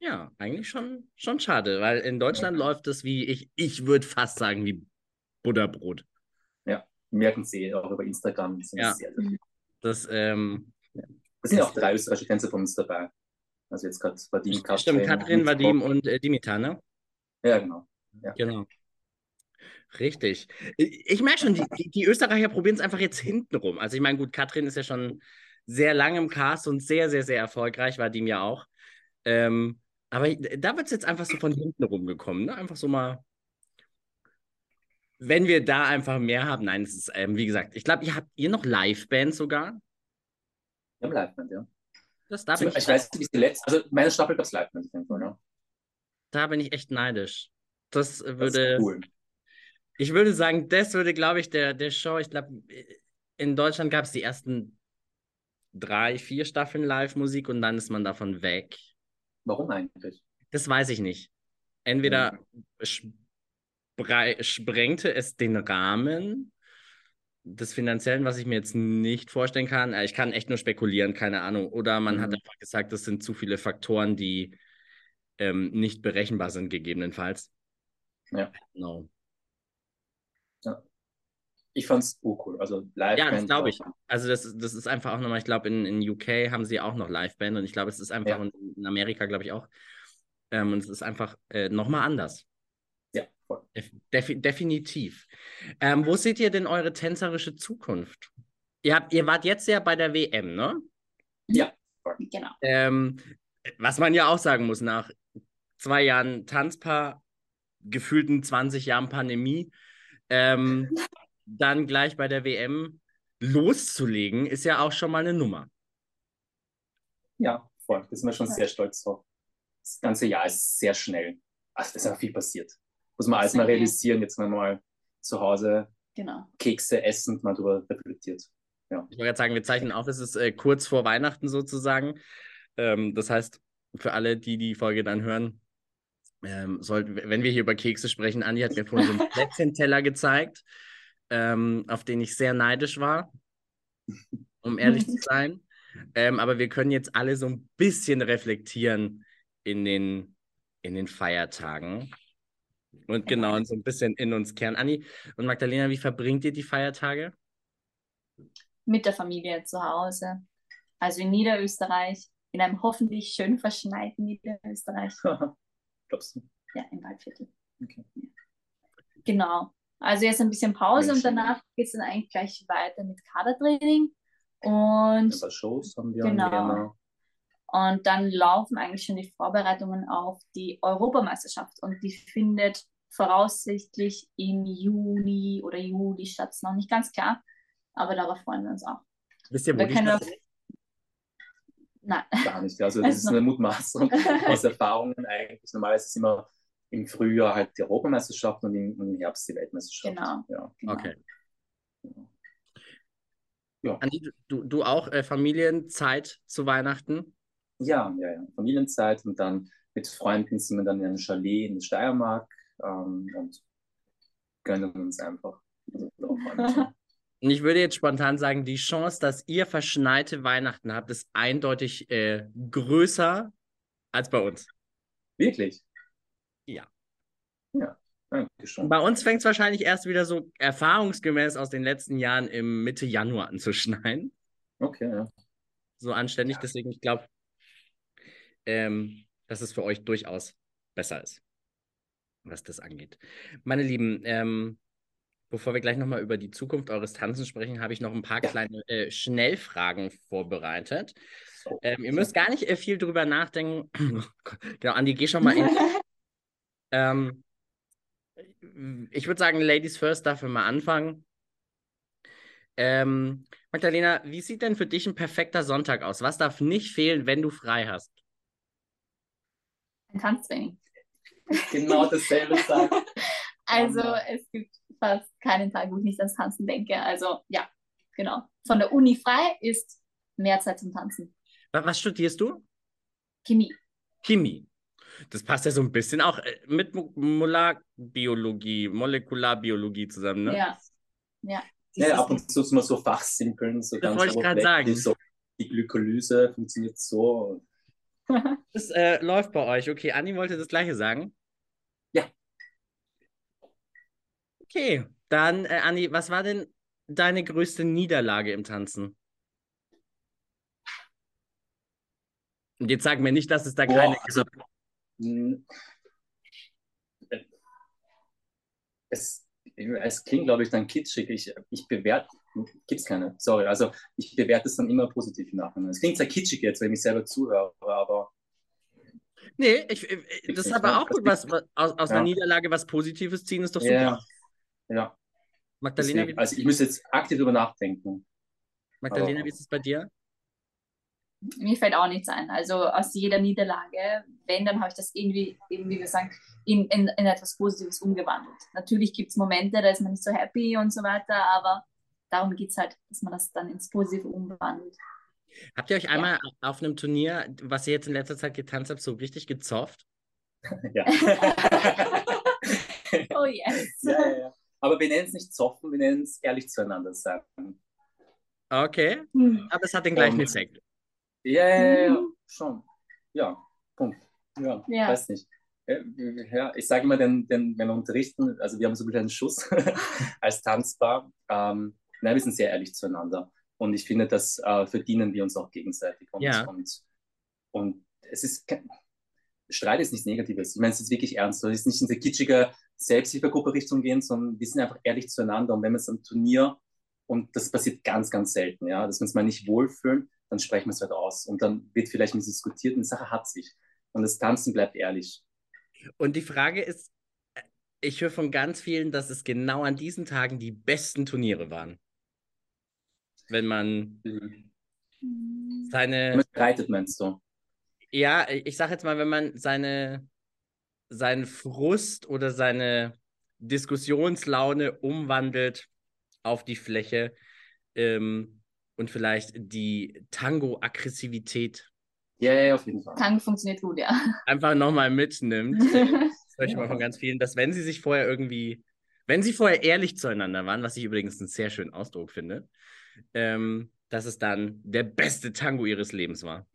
Ja, eigentlich schon, schon schade, weil in Deutschland ja. läuft es wie, ich, ich würde fast sagen, wie Butterbrot. Ja, merken Sie auch über Instagram. ja. Sehr, sehr das, ähm, das sind ja auch drei österreichische Tänzer von uns dabei. Also jetzt gerade Vadim, Katrin. Stimmt, Katrin, Vadim und äh, Dimitar, ne? Ja, genau. Ja. Genau. Richtig. Ich merke schon, die, die, Österreicher probieren es einfach jetzt hintenrum. Also ich meine, gut, Katrin ist ja schon sehr lange im Cast und sehr, sehr, sehr erfolgreich, Vadim ja auch. Ähm, aber da wird es jetzt einfach so von hinten rumgekommen, ne? Einfach so mal. Wenn wir da einfach mehr haben, nein, es ist, ähm, wie gesagt, ich glaube, ihr habt ihr noch Liveband sogar? Wir haben Liveband, ja. Das darf ich, ich weiß nicht, wie es die letzte, also meine Staffel gab es Liveband ja. da bin ich echt neidisch. Das Das würde, ist cool. ich würde sagen, das würde, glaube ich, der, der Show, ich glaube, in Deutschland gab es die ersten drei, vier Staffeln Live-Musik und dann ist man davon weg. Warum eigentlich? Das weiß ich nicht. Entweder sprei- sprengte es den Rahmen des Finanziellen, was ich mir jetzt nicht vorstellen kann. Äh, Ich kann echt nur spekulieren, keine Ahnung. Oder man hat Mhm. einfach gesagt, das sind zu viele Faktoren, die ähm, nicht berechenbar sind, gegebenenfalls. Ja. No. Ich fand's urcool. Also live Ja, das glaube ich. Also das, ist- das ist einfach auch nochmal, ich glaube, in, in UK haben sie auch noch Liveband und ich glaube, es ist einfach, Ja. und in Amerika glaube ich auch, ähm, und es ist einfach äh, nochmal anders. Ja, defi definitiv. Ähm, wo seht ihr denn eure tänzerische Zukunft? Ihr, habt, ihr wart jetzt ja bei der WM, ne? Genau. Ähm, was man ja auch sagen muss, nach zwei Jahren Tanzpaar, gefühlten 20 Jahren Pandemie, ähm, dann gleich bei der WM loszulegen, ist ja auch schon mal eine Nummer. Ja, voll. Da sind wir schon Ja. sehr stolz drauf. Das ganze Jahr ist sehr schnell. Ach, da ist ja viel passiert. Muss man alles mal realisieren, jetzt wenn man mal zu Hause Genau. Kekse essen und mal drüber reflektiert. Ich wollte gerade sagen, wir zeichnen auf, es ist äh, kurz vor Weihnachten sozusagen. Ähm, das heißt, für alle, die die Folge dann hören, ähm, sollten, wenn wir hier über Kekse sprechen, Andi hat mir vorhin so einen Plätzchenteller gezeigt, ähm, auf den ich sehr neidisch war, um ehrlich zu sein. Ähm, aber wir können jetzt alle so ein bisschen reflektieren in den, in den Feiertagen. Und genau, und so ein bisschen in uns kehren. Anni und Magdalena, wie verbringt ihr die Feiertage? Mit der Familie zu Hause. Also in Niederösterreich, in einem hoffentlich schön verschneiten Niederösterreich. Glaubst du? Ja, im Waldviertel. Okay. Genau. Also jetzt ein bisschen Pause und danach geht es dann eigentlich gleich weiter mit Kadertraining. Und, paar Shows haben wir Genau. Und dann laufen eigentlich schon die Vorbereitungen auf die Europameisterschaft. Und die findet voraussichtlich im Juni oder Juli statt. Ist noch nicht ganz klar. Aber darauf freuen wir uns auch. Wisst ihr, wo Wir die können? Nein. Gar nicht. Also das ist eine Mutmaßung aus Erfahrungen eigentlich. Normalerweise ist es immer im Frühjahr halt die Europameisterschaft und im, im Herbst die Weltmeisterschaft. Genau. Ja. Genau. Okay. Ja. Andi, du, du auch äh, Familienzeit zu Weihnachten? Ja, ja, ja. Familienzeit und dann mit Freunden sind wir dann in einem Chalet in der Steiermark ähm, und gönnen uns einfach. Also. Und ich würde jetzt spontan sagen, die Chance, dass ihr verschneite Weihnachten habt, ist eindeutig äh, größer als bei uns. Wirklich? Ja. Ja, danke schon. Bei uns fängt es wahrscheinlich erst wieder so erfahrungsgemäß aus den letzten Jahren im Mitte Januar an zu schneien. Okay, ja. So anständig. Deswegen, ich glaube, ähm, dass es für euch durchaus besser ist, was das angeht. Meine Lieben, ähm, bevor wir gleich nochmal über die Zukunft eures Tanzens sprechen, habe ich noch ein paar kleine äh, Schnellfragen vorbereitet. Ähm, ihr müsst gar nicht äh, viel drüber nachdenken. genau, Andi, geh schon mal in. Ähm, ich würde sagen, Ladies first, dafür mal anfangen. Ähm, Magdalena, wie sieht denn für dich ein perfekter Sonntag aus? Was darf nicht fehlen, wenn du frei hast? Ein Tanztraining. Genau dasselbe sagen. Also es gibt fast keinen Tag, wo ich nicht ans Tanzen denke. Also ja, genau. Von der Uni frei ist mehr Zeit zum Tanzen. Wa- Was studierst du? Chemie. Chemie. Das passt ja so ein bisschen auch äh, mit Mo Molekbiologie, Molekularbiologie zusammen, ne? Ja. Ja. Ja, ist- ab und zu mal so fachsimpeln, so Das ganz wollte ich gerade sagen. So, die Glykolyse funktioniert so. Das äh, läuft bei euch. Okay, Andi wollte das Gleiche sagen. Ja. Okay, dann, äh, Andi, was war denn deine größte Niederlage im Tanzen? Und jetzt sag mir nicht, dass es da keine. Boah, also, mh, äh, es, es klingt, glaube ich, dann kitschig. Ich, ich bewerte, gibt es keine, sorry. Also ich bewerte es dann immer positiv im Nachhinein. Es klingt sehr kitschig jetzt, wenn ich mich selber zuhöre, aber Nee, ich, ich, das ist aber auch gut, was, was aus, aus einer Ja. Niederlage was Positives ziehen, ist doch super. ja, ja. Magdalena, Deswegen, wie, also ich muss jetzt aktiv drüber nachdenken. Magdalena, aber- wie ist es bei dir? mir fällt auch nichts ein. Also aus jeder Niederlage, wenn, dann habe ich das irgendwie, irgendwie gesagt, in, in, in etwas Positives umgewandelt. Natürlich gibt es Momente, da ist man nicht so happy und so weiter, aber darum geht es halt, dass man das dann ins Positive umwandelt. Habt ihr euch einmal auf einem Turnier, was ihr jetzt in letzter Zeit getanzt habt, so richtig gezofft? Ja. Oh yes. ja, ja, ja. Aber wir nennen es nicht zoffen, wir nennen es ehrlich zueinander sein. Okay, Hm. aber es hat den gleichen Und- Effekt. Ja, ja, ja, Mhm. schon. Ja, Punkt. Ja, Ja. weiß nicht. Ja, Ja, ich sage immer, den, den, wenn wir unterrichten, also wir haben so ein bisschen einen Schuss als Tanzbar. Ähm, nein, wir sind sehr ehrlich zueinander. Und ich finde, das äh, verdienen wir uns auch gegenseitig. Und, Ja. und, und es ist, kein- Streit ist nichts Negatives. Ich meine, es ist wirklich ernst. Es ist nicht in diese kitschige Selbsthilfegruppe-Richtung gehen, sondern wir sind einfach ehrlich zueinander. Und wenn wir es am Turnier, und das passiert ganz, ganz selten, ja, dass wir uns mal nicht wohlfühlen, dann sprechen wir es halt aus. Und dann wird vielleicht nicht diskutiert und die Sache hat sich. Und das Tanzen bleibt ehrlich. Und die Frage ist, äh, ich höre von ganz vielen, dass es genau an diesen Tagen die besten Turniere waren. Wenn man seine, man streitet, meinst du? ja, ich sag jetzt mal, wenn man seine, seinen Frust oder seine Diskussionslaune umwandelt auf die Fläche ähm, und vielleicht die Tango-Aggressivität Ja, ja, auf jeden Fall. Tango funktioniert gut, ja. einfach nochmal mitnimmt. Das höre ich mal von ganz vielen, dass wenn sie sich vorher irgendwie, wenn sie vorher ehrlich zueinander waren, was ich übrigens einen sehr schönen Ausdruck finde, ähm, dass es dann der beste Tango ihres Lebens war.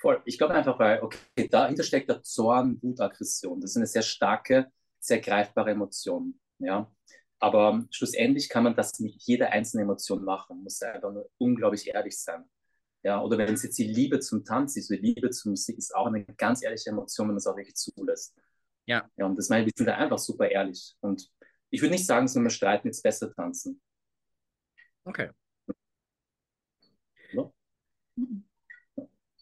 Voll. Ich glaube einfach, weil, okay, dahinter steckt der Zorn, Wut, Aggression. Das ist eine sehr starke, sehr greifbare Emotion. Ja. Aber schlussendlich kann man das mit jeder einzelnen Emotion machen. Man muss einfach nur unglaublich ehrlich sein. Ja, oder wenn es jetzt die Liebe zum Tanz ist, die Liebe zur Musik ist auch eine ganz ehrliche Emotion, wenn man es auch wirklich zulässt. Ja. Ja, und das meine ich, wir sind da einfach super ehrlich. Und ich würde nicht sagen, wenn wir streiten, jetzt besser tanzen. Okay. Ja.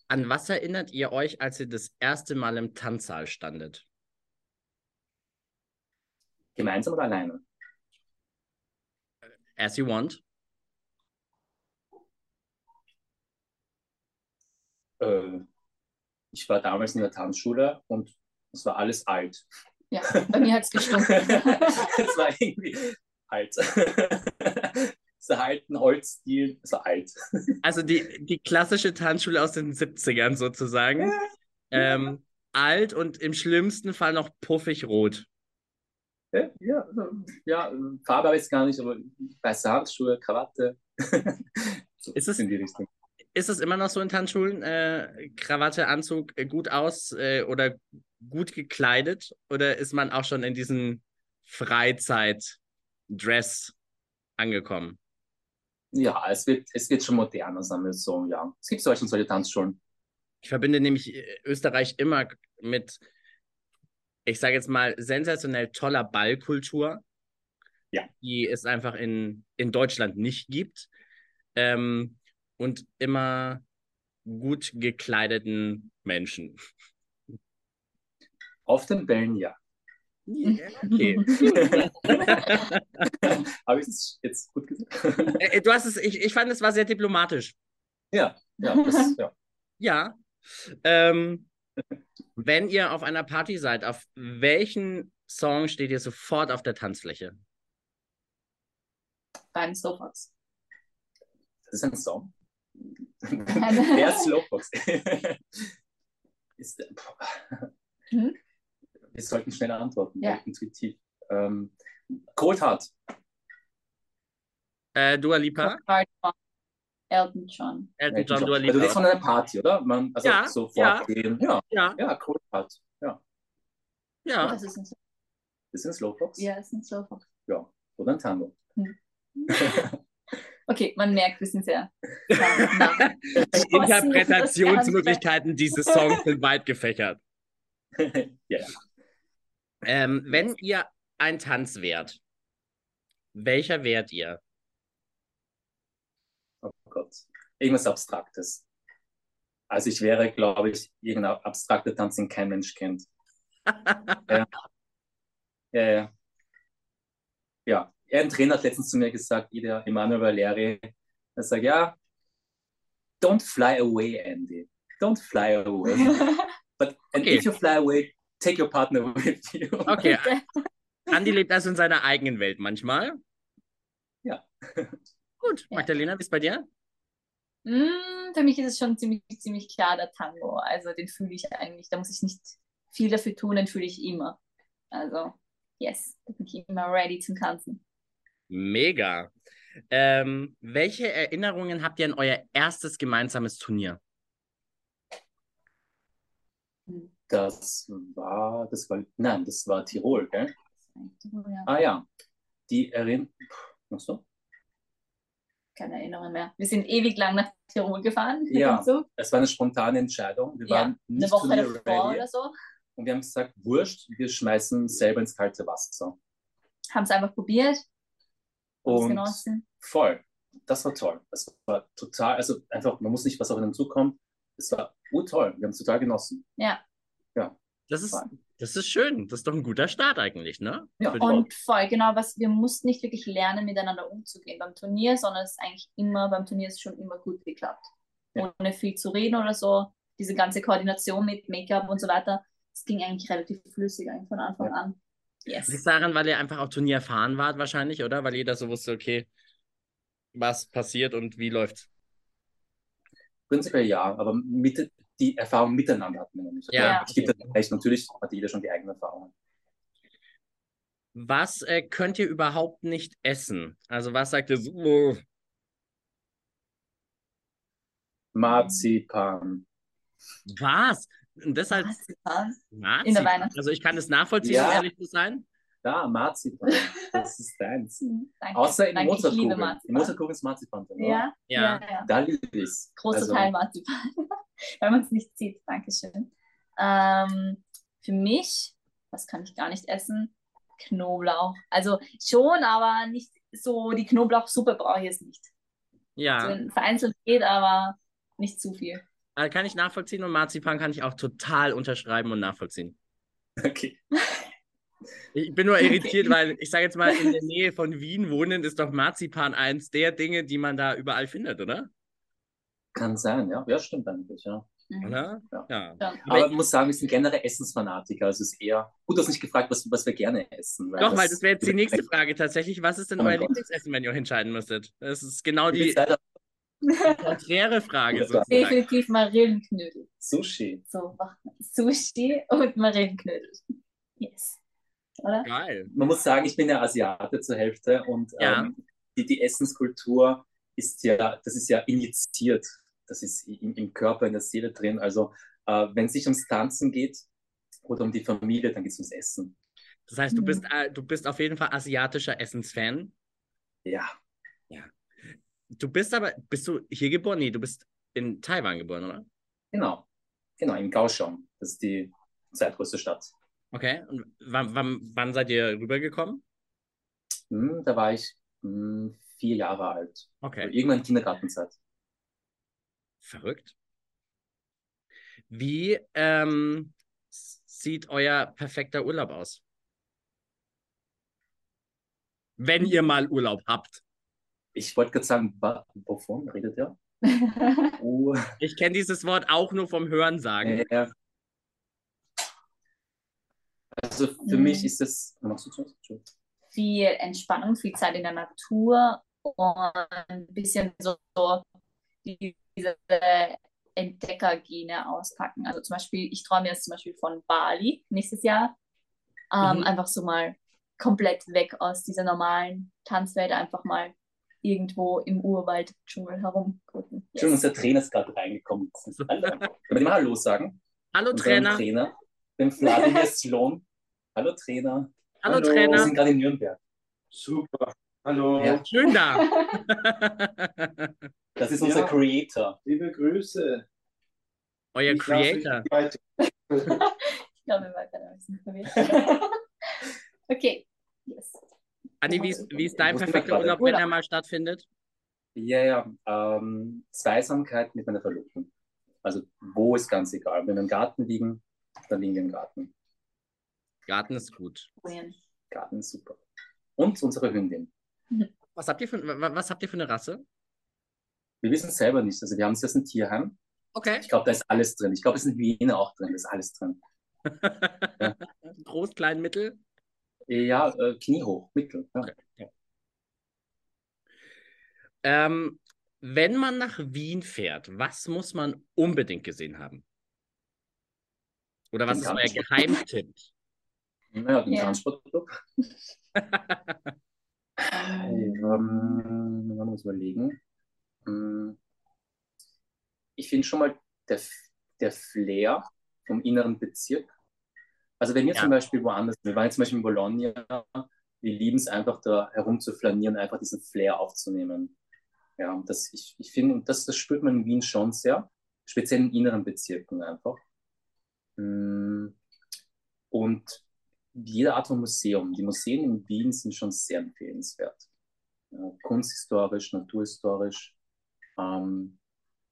An was erinnert ihr euch, als ihr das erste Mal im Tanzsaal standet? Gemeinsam oder alleine? As you want. Äh, ich war damals in der Tanzschule und es war alles alt. Ja, bei mir hat es gestunken. es war irgendwie alt. so alten Holzstil, es war alt. Also die, die klassische Tanzschule aus den 70ern sozusagen. Ähm, alt und im schlimmsten Fall noch puffig rot. Ja, ja, ja Farbe habe ich gar nicht, aber weiße Handschuhe, Krawatte. so Ist es- in die Richtung. Ist es immer noch so in Tanzschulen? Äh, Krawatte, Anzug, äh, gut aus äh, oder gut gekleidet? Oder ist man auch schon in diesen Freizeit-Dress angekommen? Ja, es wird, es wird schon moderner, sagen wir so, ja. Es gibt solche und solche Tanzschulen. Ich verbinde nämlich äh, Österreich immer mit, ich sage jetzt mal, sensationell toller Ballkultur, Ja. die es einfach in, in Deutschland nicht gibt. Ähm, und immer gut gekleideten Menschen. Auf den Bällen, ja. Okay. habe ich es jetzt gut gesagt? Äh, Du hast es, ich, ich fand, es war sehr diplomatisch. ja, ja, das, ja. Ja. Ähm, wenn ihr auf einer Party seid, auf welchen Song steht ihr sofort auf der Tanzfläche? Beim Slowfox. Das ist ein Song. Der Slowfox. ist, Hm? Wir sollten schneller antworten, Ja. intuitiv. Ähm, Cold Heart. Äh, Dua Lipa? Elton John. Elton John, Dua Also du redest Lipa. von einer Party, oder? Man, also Ja, so ja. fortgehen. Ja. Ja, ja, Cold Heart. Ja. ja. Das ist ein, Das ist ein Slowfox. ja, das ist ein Slowfox. ja. Oder ein Tango. Okay, man merkt, wir sind sehr. Die Interpretationsmöglichkeiten dieses Songs sind weit gefächert. ja, ja. Ähm, wenn ihr ein Tanz wärt, welcher wärt ihr? Oh Gott. Irgendwas Abstraktes. Also ich wäre, glaube ich, irgendein abstrakter Tanz, den kein Mensch kennt. Ja, ja. Ja, ein Trainer hat letztens zu mir gesagt, der Emanuel Valeri, er sagt, ja, don't fly away, Andy. Don't fly away. But and Okay. if you fly away, take your partner with you. Okay, Andi lebt also in seiner eigenen Welt manchmal. Ja. Gut. Magdalena, wie ist bei dir? Mm, für mich ist es schon ziemlich, ziemlich klar der Tango. Also den fühle ich eigentlich. Da muss ich nicht viel dafür tun, den fühle ich immer. Also, yes, da bin ich immer ready zum Tanzen. Mega. Ähm, welche Erinnerungen habt ihr an euer erstes gemeinsames Turnier? Das war, das war, nein, das war Tirol, gell? Ja, Ah ja, die Erinnerung. Was so? keine Erinnerung mehr. Wir sind ewig lang nach Tirol gefahren. Ja. Es war eine spontane Entscheidung. Wir Ja, waren Eine nicht Woche Turnier davor ready oder so. und wir haben gesagt, wurscht, wir schmeißen selber ins kalte Wasser. Haben es einfach probiert. es Und genossen. voll, das war toll. Das war total, also einfach, man muss nicht, was auf einen zukommt. Es war urtoll. Wir haben es total genossen. Ja. Das ist, das ist schön. Das ist doch ein guter Start eigentlich, ne? Ja. Und voll, genau, was wir mussten nicht wirklich lernen, miteinander umzugehen beim Turnier, sondern es ist eigentlich immer, beim Turnier ist es schon immer gut geklappt. Ja. Ohne viel zu reden oder so. Diese ganze Koordination mit Make-up und so weiter, es ging eigentlich relativ flüssig eigentlich von Anfang Ja. an. Liegt Yes. daran, weil ihr einfach auch Turnier erfahren wart wahrscheinlich, oder? Weil jeder so wusste, okay, was passiert und wie läuft's. Prinzipiell ja, aber mit, die Erfahrung miteinander hatten wir noch nicht. Ja. Ich gebe das recht, natürlich hat jeder schon die eigenen Erfahrungen. Was äh, könnt ihr überhaupt nicht essen? Also was sagt ihr so? Marzipan. Was? Und deshalb Marzipan. Marzipan. In der Weihnachts- Also ich kann das nachvollziehen, Ja. um ehrlich zu sein. Da, Marzipan. Das ist deins. Hm, Danke. Außer in Danke, ich liebe Mozartkugeln. In Marzipan. Mozartkugeln ist Marzipan drin? Ja, Ja. ja, ja. Da liebe ich es. Großer Also, Teil Marzipan, weil man es nicht sieht. Dankeschön. Ähm, für mich, was kann ich gar nicht essen? Knoblauch. Also schon, aber nicht so, die Knoblauchsuppe brauche ich jetzt nicht. Ja, Also vereinzelt geht, aber nicht zu viel. äh, kann ich nachvollziehen und Marzipan kann ich auch total unterschreiben und nachvollziehen. Okay. Ich bin nur irritiert, weil ich sage jetzt mal, in der Nähe von Wien wohnen ist doch Marzipan eins der Dinge, die man da überall findet, oder? Kann sein, ja. Ja, stimmt eigentlich, ja. Mhm. Ja. Ja. Aber ich muss sagen, wir sind generell Essensfanatiker. Also es ist eher. Gut, du hast nicht gefragt, was, was wir gerne essen. Doch, weil das wäre jetzt die nächste Frage tatsächlich. Was ist denn Oh euer Gott. Lieblingsessen, wenn ihr euch entscheiden müsstet? Das ist genau die konträre Frage. Definitiv Marillenknödel. Sushi. So, Sushi und Marillenknödel. Yes. Oder? Geil. Man muss sagen, ich bin ja Asiate zur Hälfte und Ja. ähm, die, die Essenskultur ist ja, das ist ja injiziert. Das ist im, im Körper, in der Seele drin. Also äh, wenn es sich ums Tanzen geht oder um die Familie, dann geht es ums Essen. Das heißt, du Mhm. bist, äh, du bist auf jeden Fall asiatischer Essensfan. Ja, Du bist aber, bist du hier geboren? Nee, du bist in Taiwan geboren, oder? genau. Genau, in Kaohsiung. Das ist die zweitgrößte Stadt. Okay. Und wann, wann, wann seid ihr rübergekommen? Hm, da war ich hm, vier Jahre alt. Okay. Irgendwann in Kindergartenzeit. Verrückt. Wie ähm, sieht euer perfekter Urlaub aus? Wenn ihr mal Urlaub habt. Ich wollte gerade sagen, wovon redet ihr? Oh, Ich kenne dieses Wort auch nur vom Hörensagen. äh, also für Mhm. mich ist? Entschuldigung. viel Entspannung, viel Zeit in der Natur und ein bisschen so, so die- diese Entdeckergene auspacken. Also zum Beispiel, ich träume jetzt zum Beispiel von Bali nächstes Jahr. Ähm, Mhm. Einfach so mal komplett weg aus dieser normalen Tanzwelt, einfach mal irgendwo im Urwald, Dschungel herumgucken. Entschuldigung, Yes. unser Trainer ist gerade reingekommen. Hallo. Können wir dem Hallo sagen? Hallo Trainer. Trainer, dem Vladimir Slon. Hallo Trainer. Hallo, Wir Trainer. sind gerade in Nürnberg. Super. Hallo. Ja. Schön da. Das ist unser Ja. Creator. Liebe Grüße. Euer Ich Creator. Ich glaube, wir waren gerade ein bisschen verwirrt. okay. Yes. Anni, wie ist, wie ist dein wir perfekter? Urlaub, wenn er mal stattfindet? Ja, ja. Ähm, Zweisamkeit mit meiner Verlobten. Also, wo ist ganz egal. Wenn wir im Garten liegen, dann liegen im Garten. Garten ist gut. Garten ist super. Und unsere Hündin. Was habt ihr für, wa- was habt ihr für eine Rasse? Wir wissen es selber nicht. Also wir haben es jetzt ein Tierheim. Okay. Ich glaube, da ist alles drin. Ich glaube, es sind Hyäne auch drin. Da ist alles drin. ja. Groß, klein, mittel? Ja, äh, kniehoch, mittel. Ja. Okay. Ja. Ähm, wenn man nach Wien fährt, was muss man unbedingt gesehen haben? Oder was den ist euer Geheimtipp? Naja, den yeah. Transportclub. ähm, man muss überlegen. Hm. Ich finde schon mal der, der Flair vom inneren Bezirk. Also wenn wir ja. zum Beispiel woanders, wir waren jetzt zum Beispiel in Bologna, wir lieben es einfach da herumzuflanieren, einfach diesen Flair aufzunehmen. Ja, das, ich, ich finde, das, das spürt man in Wien schon sehr, speziell in inneren Bezirken einfach. Hm. Und jede Art von Museum, die Museen in Wien sind schon sehr empfehlenswert. Kunsthistorisch, naturhistorisch. Ähm,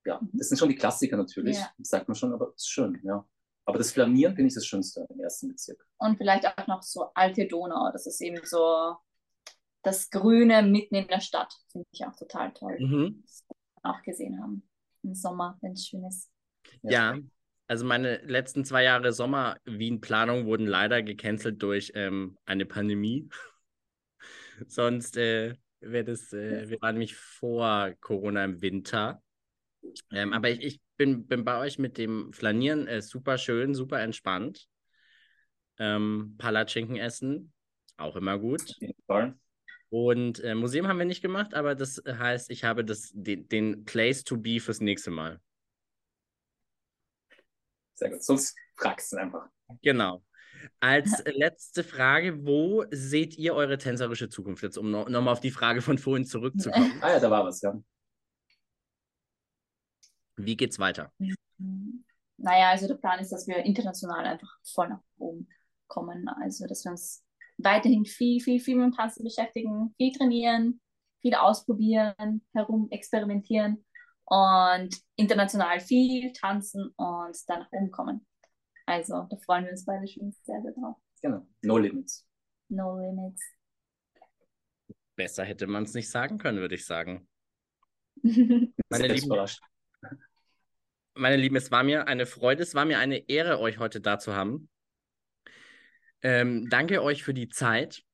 ja, das sind schon die Klassiker natürlich, ja. sagt man schon, aber es ist schön, ja. Aber das Flanieren finde ich das Schönste im ersten Bezirk. Und vielleicht auch noch so alte Donau, das ist eben so das Grüne mitten in der Stadt, finde ich auch total toll. Mhm. Das auch gesehen haben im Sommer, wenn es schön ist. Ja. ja. Also meine letzten zwei Jahre Sommer-Wien-Planung wurden leider gecancelt durch ähm, eine Pandemie. Sonst äh, wäre das, äh, wir waren nämlich vor Corona im Winter. Ähm, aber ich, ich bin, bin bei euch mit dem Flanieren äh, super schön, super entspannt. Ähm, Palatschinken essen, auch immer gut. Und äh, Museum haben wir nicht gemacht, aber das heißt, ich habe das, den, den Place to be fürs nächste Mal. Sehr gut, sonst fragst du einfach. Genau. Als letzte Frage, wo seht ihr eure tänzerische Zukunft? Jetzt, um nochmal noch auf die Frage von vorhin zurückzukommen. ah ja, da war was, ja. Wie geht's weiter? Naja, also der Plan ist, dass wir international einfach voll nach oben kommen. Also, dass wir uns weiterhin viel, viel, viel mit dem Tanzen beschäftigen, viel trainieren, viel ausprobieren, herum experimentieren und international viel tanzen und dann nach oben kommen. Also, da freuen wir uns beide schon sehr, sehr drauf. Genau. No limits. No limits. Besser hätte man es nicht sagen können, würde ich sagen. Meine Lieben, meine Lieben, es war mir eine Freude, es war mir eine Ehre, euch heute da zu haben. Ähm, danke euch für die Zeit.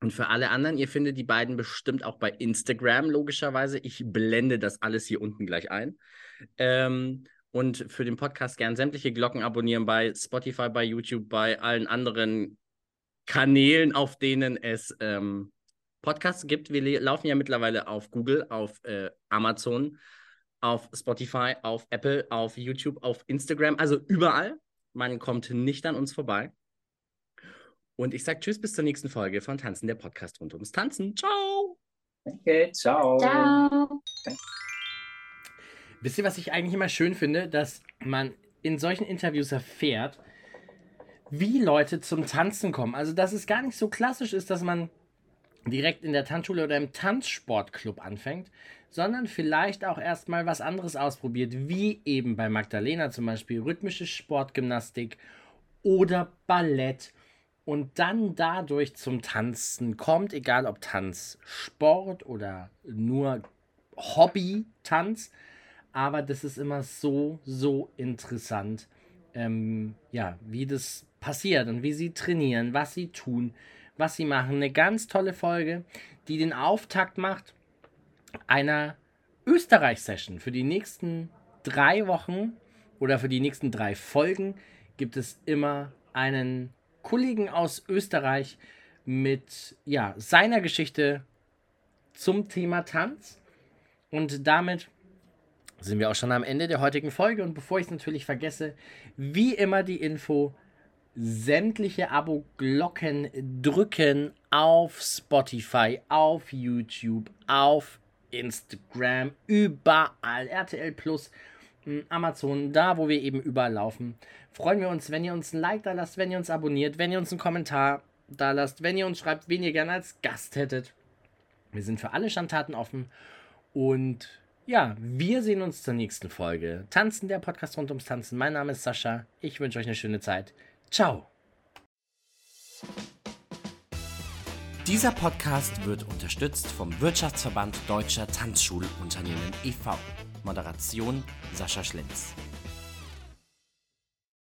Und für alle anderen, ihr findet die beiden bestimmt auch bei Instagram, logischerweise. Ich blende das alles hier unten gleich ein. Ähm, und für den Podcast gern sämtliche Glocken abonnieren bei Spotify, bei YouTube, bei allen anderen Kanälen, auf denen es ähm, Podcasts gibt. Wir laufen ja mittlerweile auf Google, auf äh, Amazon, auf Spotify, auf Apple, auf YouTube, auf Instagram, also überall. Man kommt nicht an uns vorbei. Und ich sage Tschüss bis zur nächsten Folge von Tanzen, der Podcast rund ums Tanzen. Ciao! Okay, ciao. Ciao. Wisst ihr, was ich eigentlich immer schön finde, dass man in solchen Interviews erfährt, wie Leute zum Tanzen kommen. Also, dass es gar nicht so klassisch ist, dass man direkt in der Tanzschule oder im Tanzsportclub anfängt, sondern vielleicht auch erstmal was anderes ausprobiert, wie eben bei Magdalena zum Beispiel rhythmische Sportgymnastik oder Ballett und dann dadurch zum Tanzen kommt, egal ob Tanzsport oder nur Hobby-Tanz, aber das ist immer so, so interessant, ähm, ja, wie das passiert und wie sie trainieren, was sie tun, was sie machen. Eine ganz tolle Folge, die den Auftakt macht einer Österreich-Session. Für die nächsten drei Wochen oder für die nächsten drei Folgen gibt es immer einen Kollegen aus Österreich mit ja, seiner Geschichte zum Thema Tanz. Und damit sind wir auch schon am Ende der heutigen Folge. Und bevor ich es natürlich vergesse, wie immer die Info, sämtliche Abo-Glocken drücken auf Spotify, auf YouTube, auf Instagram, überall, RTL Plus, Amazon, da wo wir eben überall laufen. Freuen wir uns, wenn ihr uns ein Like da lasst, wenn ihr uns abonniert, wenn ihr uns einen Kommentar da lasst, wenn ihr uns schreibt, wen ihr gerne als Gast hättet. Wir sind für alle Schandtaten offen und ja, wir sehen uns zur nächsten Folge. Tanzen, der Podcast rund ums Tanzen. Mein Name ist Sascha. Ich wünsche euch eine schöne Zeit. Ciao. Dieser Podcast wird unterstützt vom Wirtschaftsverband Deutscher Tanzschulunternehmen e.V. Moderation Sascha Schlenz.